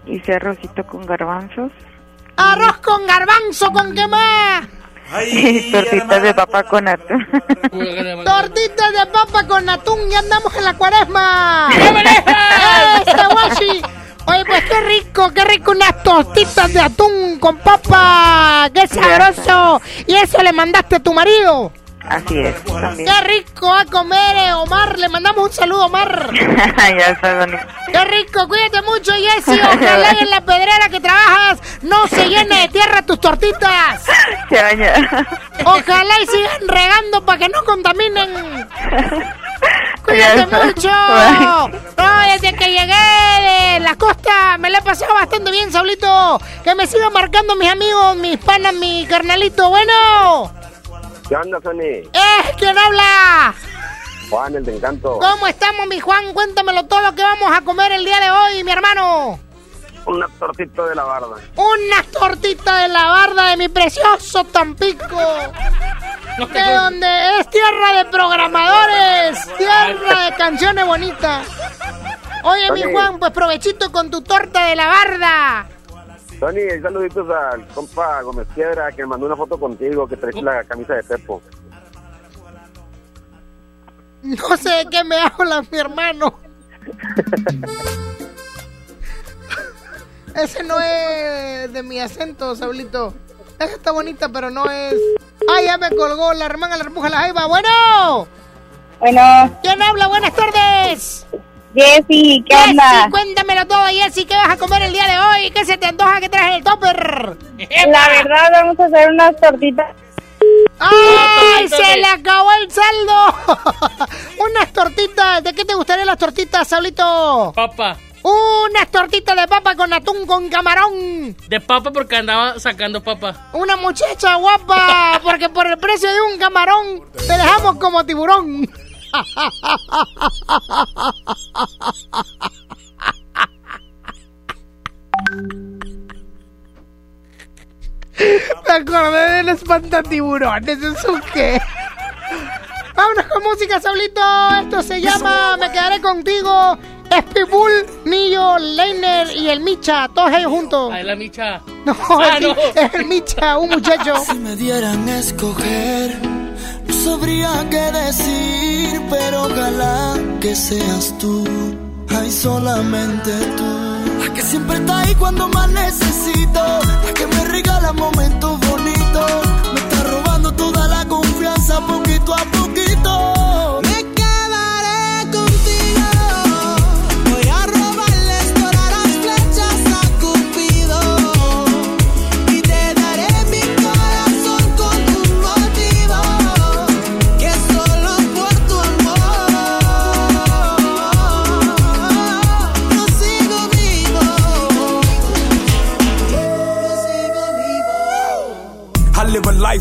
Hice arrocito con garbanzos Arroz con garbanzo, ¿con qué más? y (laughs) tortitas (laughs) de papa con atún. Tortitas de papa con atún, ya andamos en la cuaresma. ¡Ese guachi! Oye, pues qué rico, qué rico unas tostitas de atún con papa. ¡Qué sabroso! ¿Y eso le mandaste a tu marido? Así es. ¡Qué rico a comer, eh, Omar! Le mandamos un saludo, Omar. (laughs) ya está. ¡Qué rico! Cuídate mucho, Jessy. Ojalá en la pedrera que trabajas no se llene de tierra tus tortitas. (laughs) Se baña. Ojalá y sigan regando para que no contaminen. (laughs) Cuídate mucho. No, desde que llegué de la costa me la he pasado bastante bien, Saulito. Que me sigan marcando mis amigos, mis panas, mi carnalito. Bueno. ¿Qué onda, Sony? ¡Eh! ¿Quién habla? Juan, el de Encanto. ¿Cómo estamos, mi Juan? Cuéntamelo todo lo que vamos a comer el día de hoy, mi hermano. Una tortita de la barda. Una tortita de la barda de mi precioso Tampico. De donde es tierra de programadores, tierra de canciones bonitas. Oye, mi. Juan, pues provechito con tu torta de la barda. Tony, saluditos al compa Gómez Piedra que me mandó una foto contigo que traes la camisa de Pepo. No sé de qué me habla mi hermano. Ese no es de mi acento, Saulito. Esa está bonita, pero no es. ¡Ay, ya me colgó la hermana, la repuja, la jaiba! ¡Bueno! Bueno. ¿Quién habla? Buenas tardes. Jessy, ¿qué Jessy, onda? cuéntamelo todo, Jessy. ¿Qué vas a comer el día de hoy? ¿Qué se te antoja que traes en el topper? (laughs) La verdad, vamos a hacer unas tortitas. ¡Ay! ¡Se le acabó el saldo! (laughs) Unas tortitas. ¿De qué te gustarían las tortitas, Saulito? Papa. Unas tortitas de papa con atún con camarón. De papa porque andaba sacando papa. Una muchacha guapa, porque por el precio de un camarón te dejamos como tiburón. Me acordé del espantatiburones, ¿eso qué? Vámonos con música, Saulito. Esto se llama Me quedaré contigo. Es Pitbull, Nillo, Leiner y el Micha, todos ellos juntos. Ahí la micha. No, Ah, no. es el Micha, un muchacho. Si me dieran a escoger, no sabría qué decir, pero ojalá que seas tú, ay, solamente tú. La que siempre está ahí cuando más necesito, la que me regala momentos bonitos, me está robando toda la confianza poquito a poquito.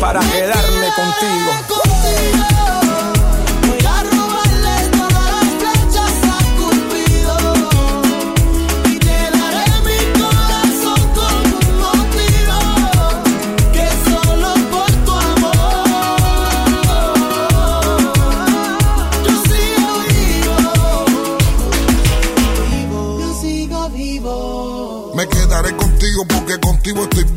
para quedarme contigo.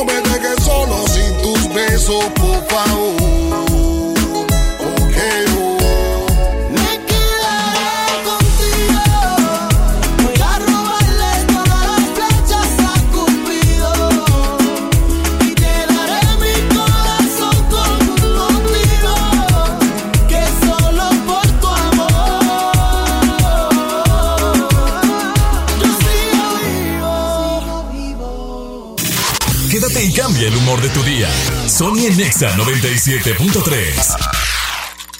No me dejes solo sin tus besos, por favor. Sony en Nexa 97.3.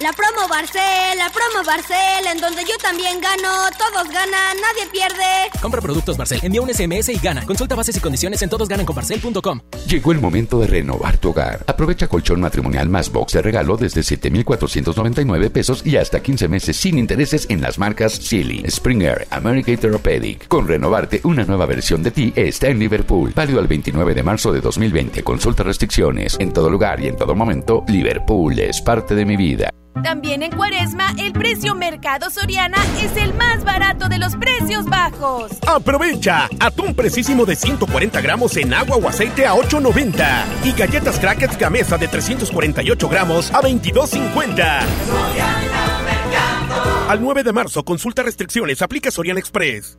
La promo Barcel, la promo Barcel, en donde yo también gano, todos ganan, nadie pierde. Compra productos Barcel, envía un SMS y gana. Consulta bases y condiciones en todosgananconbarcel.com. Llegó el momento de renovar tu hogar. Aprovecha colchón matrimonial más box de regalo desde 7,499 pesos y hasta 15 meses sin intereses en las marcas Silly, Springer, American Therapeutic. Con renovarte, una nueva versión de ti está en Liverpool. Válido al 29 de marzo de 2020. Consulta restricciones. En todo lugar y en todo momento, Liverpool es parte de mi vida. También en Cuaresma, el precio Mercado Soriana es el más barato de los precios bajos. Aprovecha atún precisísimo de 140 gramos en agua o aceite a 8.90 y galletas crackers gamesa de 348 gramos a 22.50. Al 9 de marzo, consulta restricciones, aplica Soriana Express.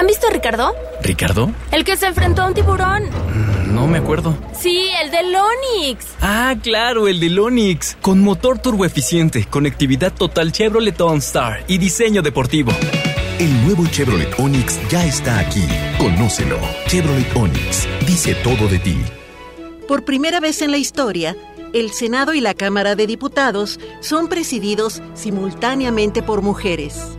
¿Han visto a Ricardo? ¿Ricardo? El que se enfrentó a un tiburón. No me acuerdo. Sí, el del Onix. Ah, claro, el del Onix. Con motor turboeficiente, conectividad total Chevrolet OnStar y diseño deportivo. El nuevo Chevrolet Onix ya está aquí. Conócelo. Chevrolet Onix. Dice todo de ti. Por primera vez en la historia, el Senado y la Cámara de Diputados son presididos simultáneamente por mujeres.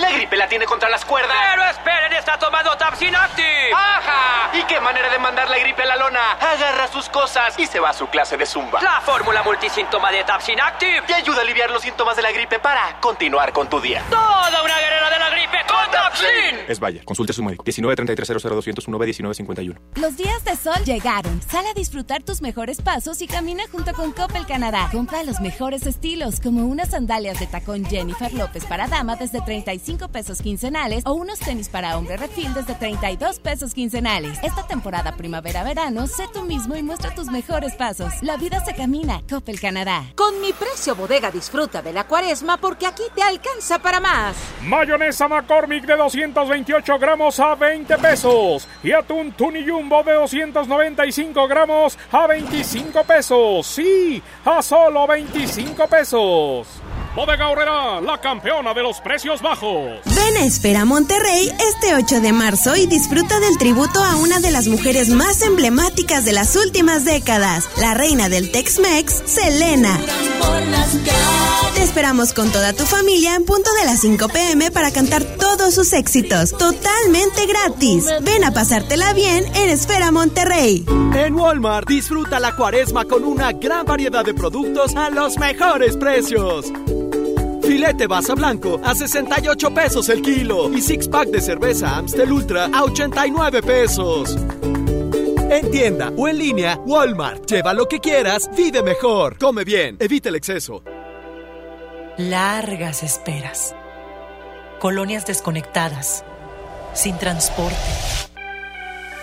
La gripe la tiene contra las cuerdas. Pero esperen, está tomando Tapsin Active. ¡Ajá! ¿Y qué manera de mandar la gripe a la lona? Agarra sus cosas y se va a su clase de zumba. La fórmula multisíntoma de Tapsin Active te ayuda a aliviar los síntomas de la gripe para continuar con tu día. Toda una guerrera de la gripe con Tapsin. Es Bayer. Consulte a su médico. 1933 1951 Los días de sol llegaron. Sal a disfrutar tus mejores pasos y camina junto con Coppel Canadá. Compra los mejores estilos, como unas sandalias de tacón Jennifer López para dama desde 35 pesos quincenales o unos tenis para hombre refil desde 32 pesos quincenales. Esta temporada primavera-verano, sé tú mismo y muestra tus mejores pasos. La vida se camina. Coppel Canadá. Con mi precio bodega disfruta de la cuaresma porque aquí te alcanza para más. Mayonesa McCormick de 228 gramos a 20 pesos. Y atún Tuni Jumbo de 295 gramos a 25 pesos. Sí, a solo 25 pesos. Bodega Horrera, la campeona de los precios bajos. Ven a Espera Monterrey este 8 de marzo y disfruta del tributo a una de las mujeres más emblemáticas de las últimas décadas, la reina del Tex-Mex, Selena. Te esperamos con toda tu familia en punto de las 5 pm para cantar todos sus éxitos, totalmente gratis. Ven a pasártela bien en Esfera Monterrey. En Walmart disfruta la cuaresma con una gran variedad de productos a los mejores precios. Filete basa blanco a 68 pesos el kilo y six pack de cerveza Amstel Ultra a 89 pesos. En tienda o en línea, Walmart. Lleva lo que quieras, vive mejor. Come bien, evita el exceso. Largas esperas. Colonias desconectadas. Sin transporte.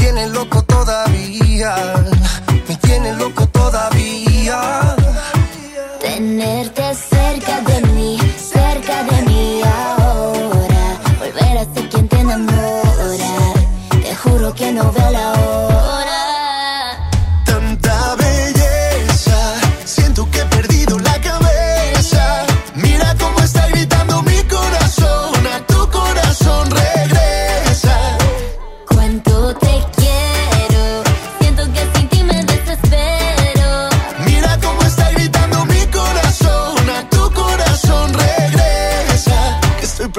tiene loco todavía, me tiene loco todavía. Tenerte cerca de mí, cerca de mí ahora. Volver a ser quien te enamora. juro que no veo la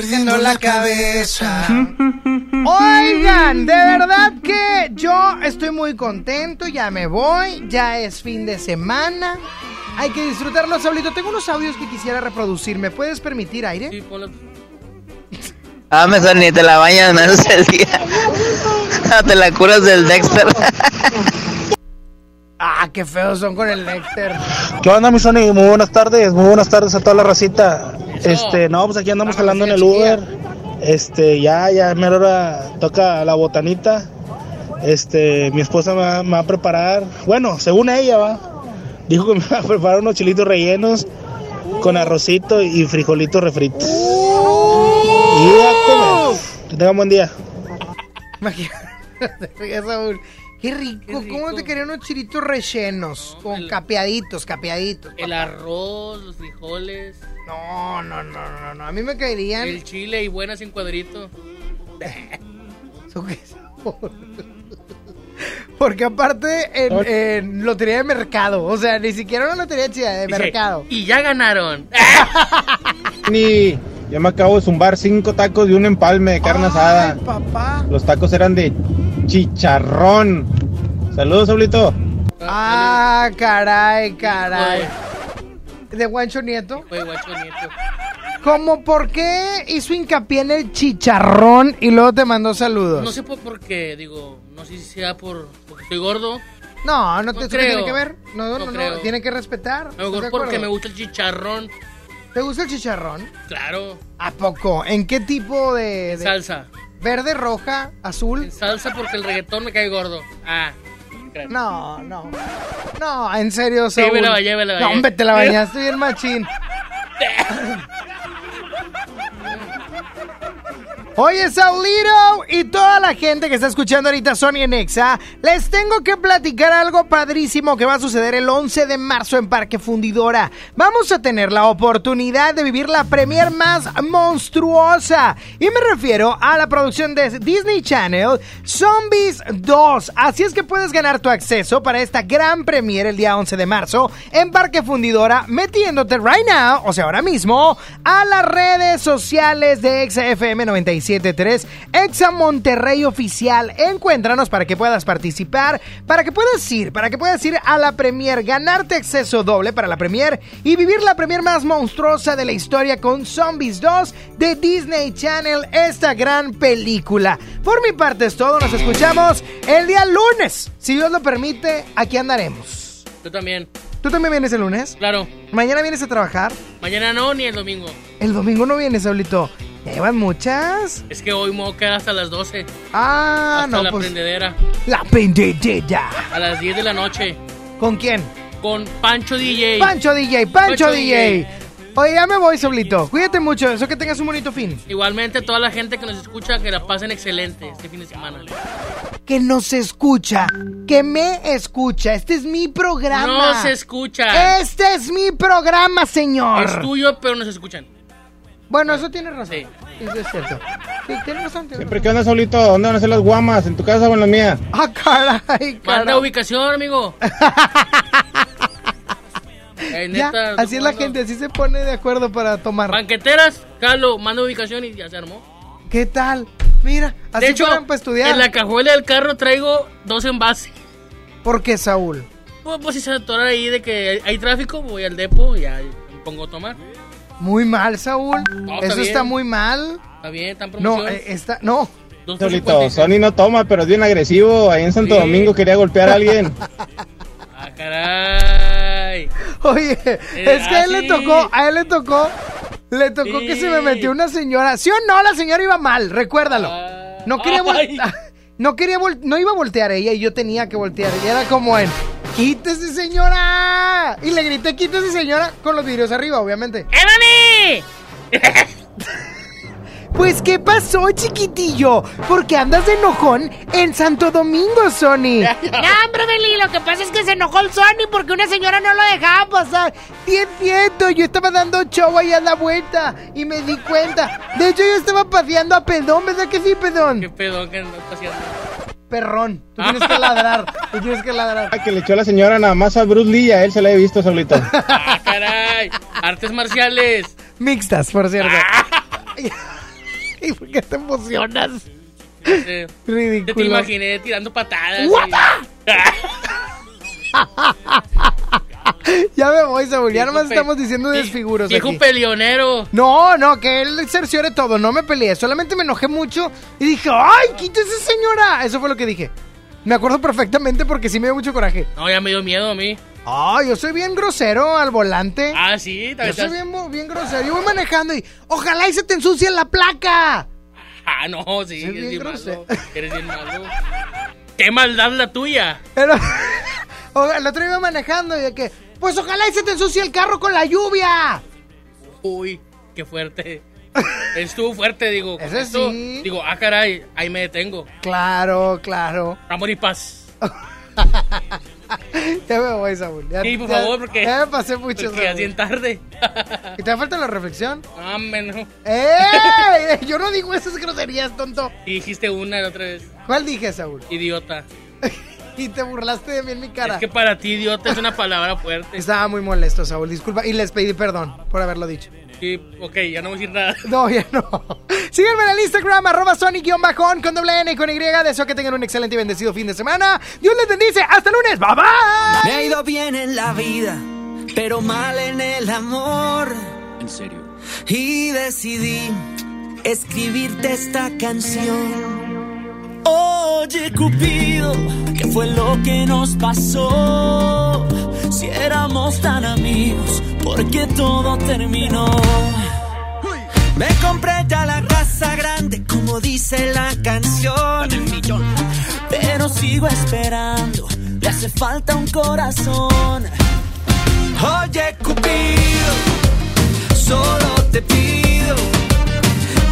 Perdiendo la cabeza. Oigan, de verdad que yo estoy muy contento, ya me voy, ya es fin de semana. Hay que disfrutarlo, Saulito. Tengo unos audios que quisiera reproducir. ¿Me puedes permitir aire? Sí, (laughs) Ah, me son ni te la bañas, me haces el día. (laughs) (laughs) Te la curas del Dexter. Ah, qué feos son con el Nectar. ¿Qué onda, mi Sony? Muy buenas tardes, muy buenas tardes a toda la racita. Este, no, pues aquí andamos jalando en el Uber. Este, ya, ya, mera hora toca la botanita. Este, mi esposa me va, me va a preparar, bueno, según ella va, dijo que me va a preparar unos chilitos rellenos con arrocito y frijolitos refritos. Y a comer. Que tengan buen día. Imagínate, (laughs) Saúl. Qué rico, ¿cómo te querían unos chilitos rellenos? con capeaditos, capeaditos. El arroz, los frijoles. No, no, no, no, no. A mí me caerían. El chile y buenas en cuadrito. ¿Eso qué sabor? Porque aparte en, en lotería de mercado, o sea, ni siquiera una lotería chida de Dice, mercado. Y ya ganaron. (laughs) Ni, ya me acabo de zumbar cinco tacos y un empalme de carne asada. papá. Los tacos eran de chicharrón. Saludos, Saulito. Ah, caray, caray. ¿De Guancho Nieto? Fue guacho nieto. ¿Cómo por qué hizo hincapié en el chicharrón y luego te mandó saludos? No sé por, por qué, digo, no sé si sea por porque estoy gordo. No, no, te, No creo. tiene que ver. No, no, No no, tiene que respetar. A lo ¿Estás de mejor porque me gusta el chicharrón. ¿Te gusta el chicharrón? Claro. ¿A poco? ¿En qué tipo de, de- Salsa. ¿Verde, roja, azul? Salsa porque el reggaetón me cae gordo. Ah. No, no. No, en serio, Sí, Saúl. me la No, hombre, te la bañaste bien machín. (laughs) Oye, Saulito y toda la gente que está escuchando ahorita Sony en Exa, les tengo que platicar algo padrísimo que va a suceder el 11 de marzo en Parque Fundidora. Vamos a tener la oportunidad de vivir la premier más monstruosa. Y me refiero a la producción de Disney Channel, Zombies 2. Así es que puedes ganar tu acceso para esta gran premier el día 11 de marzo en Parque Fundidora, metiéndote right now, o sea, ahora mismo, a las redes sociales de XFM 973, Exa Monterrey Oficial. Encuéntranos para que puedas participar, para que puedas ir, para que puedas ir a la premier, ganarte acceso doble para la premier y vivir la premier más monstruosa de la historia con Zombies 2 de Disney Channel, esta gran película. Por mi parte es todo, nos escuchamos el día lunes. Si Dios lo permite, aquí andaremos. Yo también. ¿Tú también vienes el lunes? Claro. ¿Mañana vienes a trabajar? Mañana no, ni el domingo. El domingo no vienes, Saulito. ¿Llevan muchas? Es que hoy me voy a quedar hasta las 12. Ah, hasta no, la pues- prendedera. La pendejera. A las 10 de la noche. ¿Con quién? Con Pancho DJ. Pancho DJ, Pancho, Pancho DJ. DJ. Oye, ya me voy, Saulito. Cuídate mucho, eso que tengas un bonito fin. Igualmente, toda la gente que nos escucha, que la pasen excelente este fin de semana. Que nos escucha, que me escucha. Este es mi programa. No se escucha. Este es mi programa, señor. Es tuyo, pero nos escuchan. Bueno, eso tiene razón. Eso es cierto. Sí, tienes razón. tienes Siempre que andas solito, ¿dónde van a ser las guamas? ¿En tu casa o en la mía? Ah, caray, Manda ubicación, amigo. (laughs) Eh, Ya, neta, así es la gente, así se pone de acuerdo para tomar. Banqueteras, Carlos, manda ubicación y ya se armó. ¿Qué tal? Mira, así de hecho, para estudiar. en la cajuela del carro traigo dos envases. ¿Por qué, Saúl? Pues, pues si se atora ahí de que hay, hay tráfico, voy al depo y ya me pongo a tomar. Muy mal, Saúl. No, está Eso bien. está muy mal. Está bien, está en No, eh, está, no. Solito, 56. Sony no toma, pero es bien agresivo. Ahí en Santo Sí. Domingo quería golpear a alguien. (laughs) Ah, caray. Oye, es que a él le sí. tocó, a él le tocó, le tocó que se me metió una señora. ¿Sí o no? La señora iba mal, recuérdalo. No quería voltear. (laughs) No quería vol- no iba a voltear ella y yo tenía que voltear. Y era como en, quítese señora. Y le grité, quítese señora, con los vidrios arriba, obviamente. ¡Evani! (laughs) Pues, ¿qué pasó, chiquitillo? Porque andas de enojón en Santo Domingo, Sony. (laughs) No, hombre, Beli, lo que pasa es que se enojó el Sony porque una señora no lo dejaba pasar. Es cierto, yo estaba dando show ahí a la vuelta y me di cuenta. De hecho, yo estaba paseando a Pedón, ¿verdad que sí, Pedón? Qué pedo que andas paseando. Perrón, tú tienes que ladrar, tú tienes que ladrar. Ay, que le echó la señora nada más a Bruce Lee, a él se la he visto solito. Ah, caray. Artes marciales. Mixtas, por cierto. (laughs) ¿Y por qué te emocionas? Eh, Ridículo. Te, te imaginé tirando patadas. Guapa. (laughs) Ya me voy, Saúl, ya nomás estamos diciendo desfiguros Viejo aquí. peleonero. No, no, que él cerciore todo, no me peleé, solamente me enojé mucho y dije, ¡ay, quítese señora! Eso fue lo que dije. Me acuerdo perfectamente porque sí me dio mucho coraje. No, ya me dio miedo a mí. Ah, yo soy bien grosero al volante. Ah, sí, Yo también soy estás- bien, bien grosero. Yo voy manejando y ojalá y se te ensucie la placa. Ah, no, sí, Soy eres bien grosero. malo. Eres bien malo. Qué maldad la tuya. Pero, (laughs) el otro iba manejando y de que, pues ojalá y se te ensucie el carro con la lluvia. Uy, qué fuerte. Estuvo fuerte, digo. Ese esto, sí. Digo, ah, caray, ahí me detengo. Claro, claro. Amor y paz. (laughs) Ya me voy, Saúl. Ya, Sí, por ya- favor, porque. Ya me pasé mucho, Porque ya bien tarde. ¿Y te falta la reflexión? Ah, menos. ¡Eh! Yo no digo esas groserías, tonto. Y dijiste una la otra vez. ¿Cuál dije, Saúl? Idiota. (laughs) Y te burlaste de mí en mi cara. Es que para ti, idiota, es una palabra fuerte. Estaba muy molesto, Saúl. Disculpa. Y les pedí perdón por haberlo dicho. Sí, ok, ya no voy a decir nada. No, ya no. (laughs) Síganme en el Instagram, arroba Sonic-on con doble N y con Y. Deseo que tengan un excelente y bendecido fin de semana. Dios les bendice. Hasta el lunes. Bye bye. Me ha ido bien en la vida, pero mal en el amor. En serio. Y decidí escribirte esta canción. Oye, Cupido, ¿qué fue lo que nos pasó? Si éramos tan amigos, ¿por qué todo terminó? Me compré ya la casa grande, como dice la canción. Pero sigo esperando, le hace falta un corazón. Oye, Cupido, solo te pido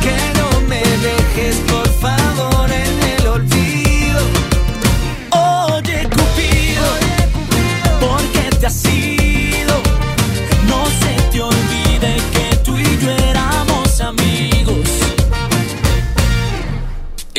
que no me dejes, por favor, en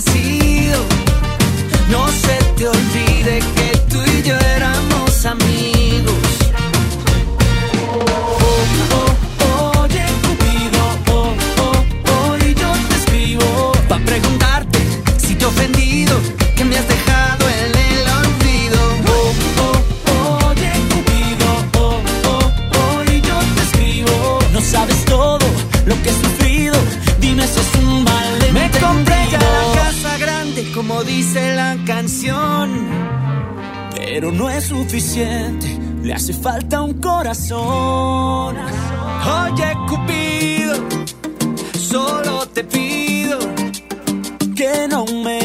qué te has ido? No se te olvide que Pero no es suficiente, le hace falta un corazón. Oye, Cupido, solo te pido que no me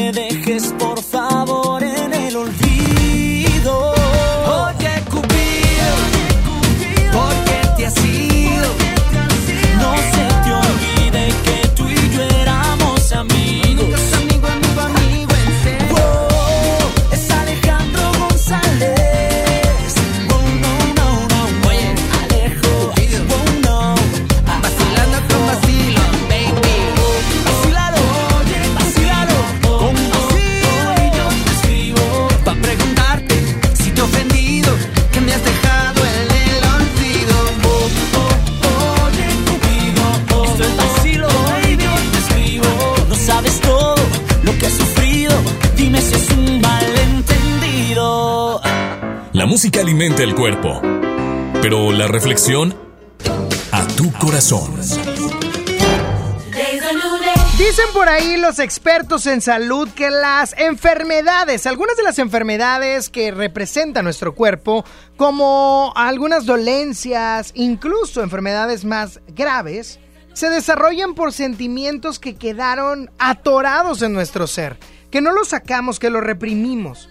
alimenta el cuerpo, pero la reflexión a tu corazón. Dicen por ahí los expertos en salud que las enfermedades, algunas de las enfermedades que representan nuestro cuerpo, como algunas dolencias, incluso enfermedades más graves, se desarrollan por sentimientos que quedaron atorados en nuestro ser, que no los sacamos, que los reprimimos.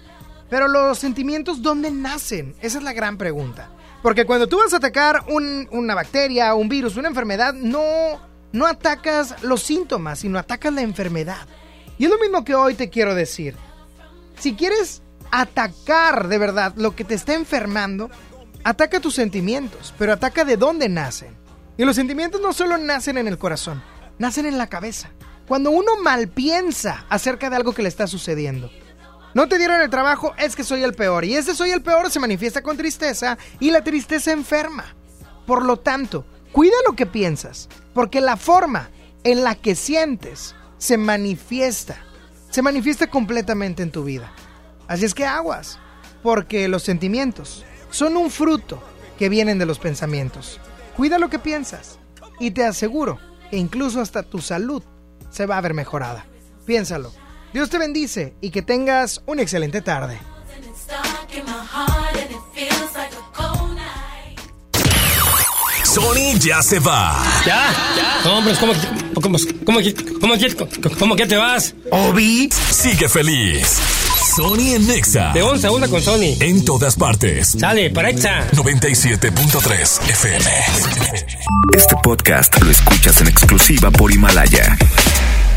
Pero los sentimientos, ¿dónde nacen? Esa es la gran pregunta. Porque cuando tú vas a atacar un- una bacteria, un virus, una enfermedad, no, no atacas los síntomas, sino atacas la enfermedad. Y es lo mismo que hoy te quiero decir. Si quieres atacar de verdad lo que te está enfermando, ataca tus sentimientos, pero ataca de dónde nacen. Y los sentimientos no solo nacen en el corazón, nacen en la cabeza. Cuando uno mal piensa acerca de algo que le está sucediendo. No te dieron el trabajo, es que soy el peor. Y ese soy el peor se manifiesta con tristeza y la tristeza enferma. Por lo tanto, cuida lo que piensas, porque la forma en la que sientes se manifiesta, se manifiesta completamente en tu vida. Así es que aguas, porque los sentimientos son un fruto que vienen de los pensamientos. Cuida lo que piensas y te aseguro que incluso hasta tu salud se va a ver mejorada. Piénsalo. Dios te bendice y que tengas una excelente tarde. Sony ya se va. ¿Ya? No, hombre, ¿cómo, cómo, cómo, cómo, cómo, cómo que te vas? Obi sigue feliz. Sony en Nexa. De once a una con Sony. En todas partes. Sale, para Exa. 97.3 FM. Este podcast lo escuchas en exclusiva por Himalaya.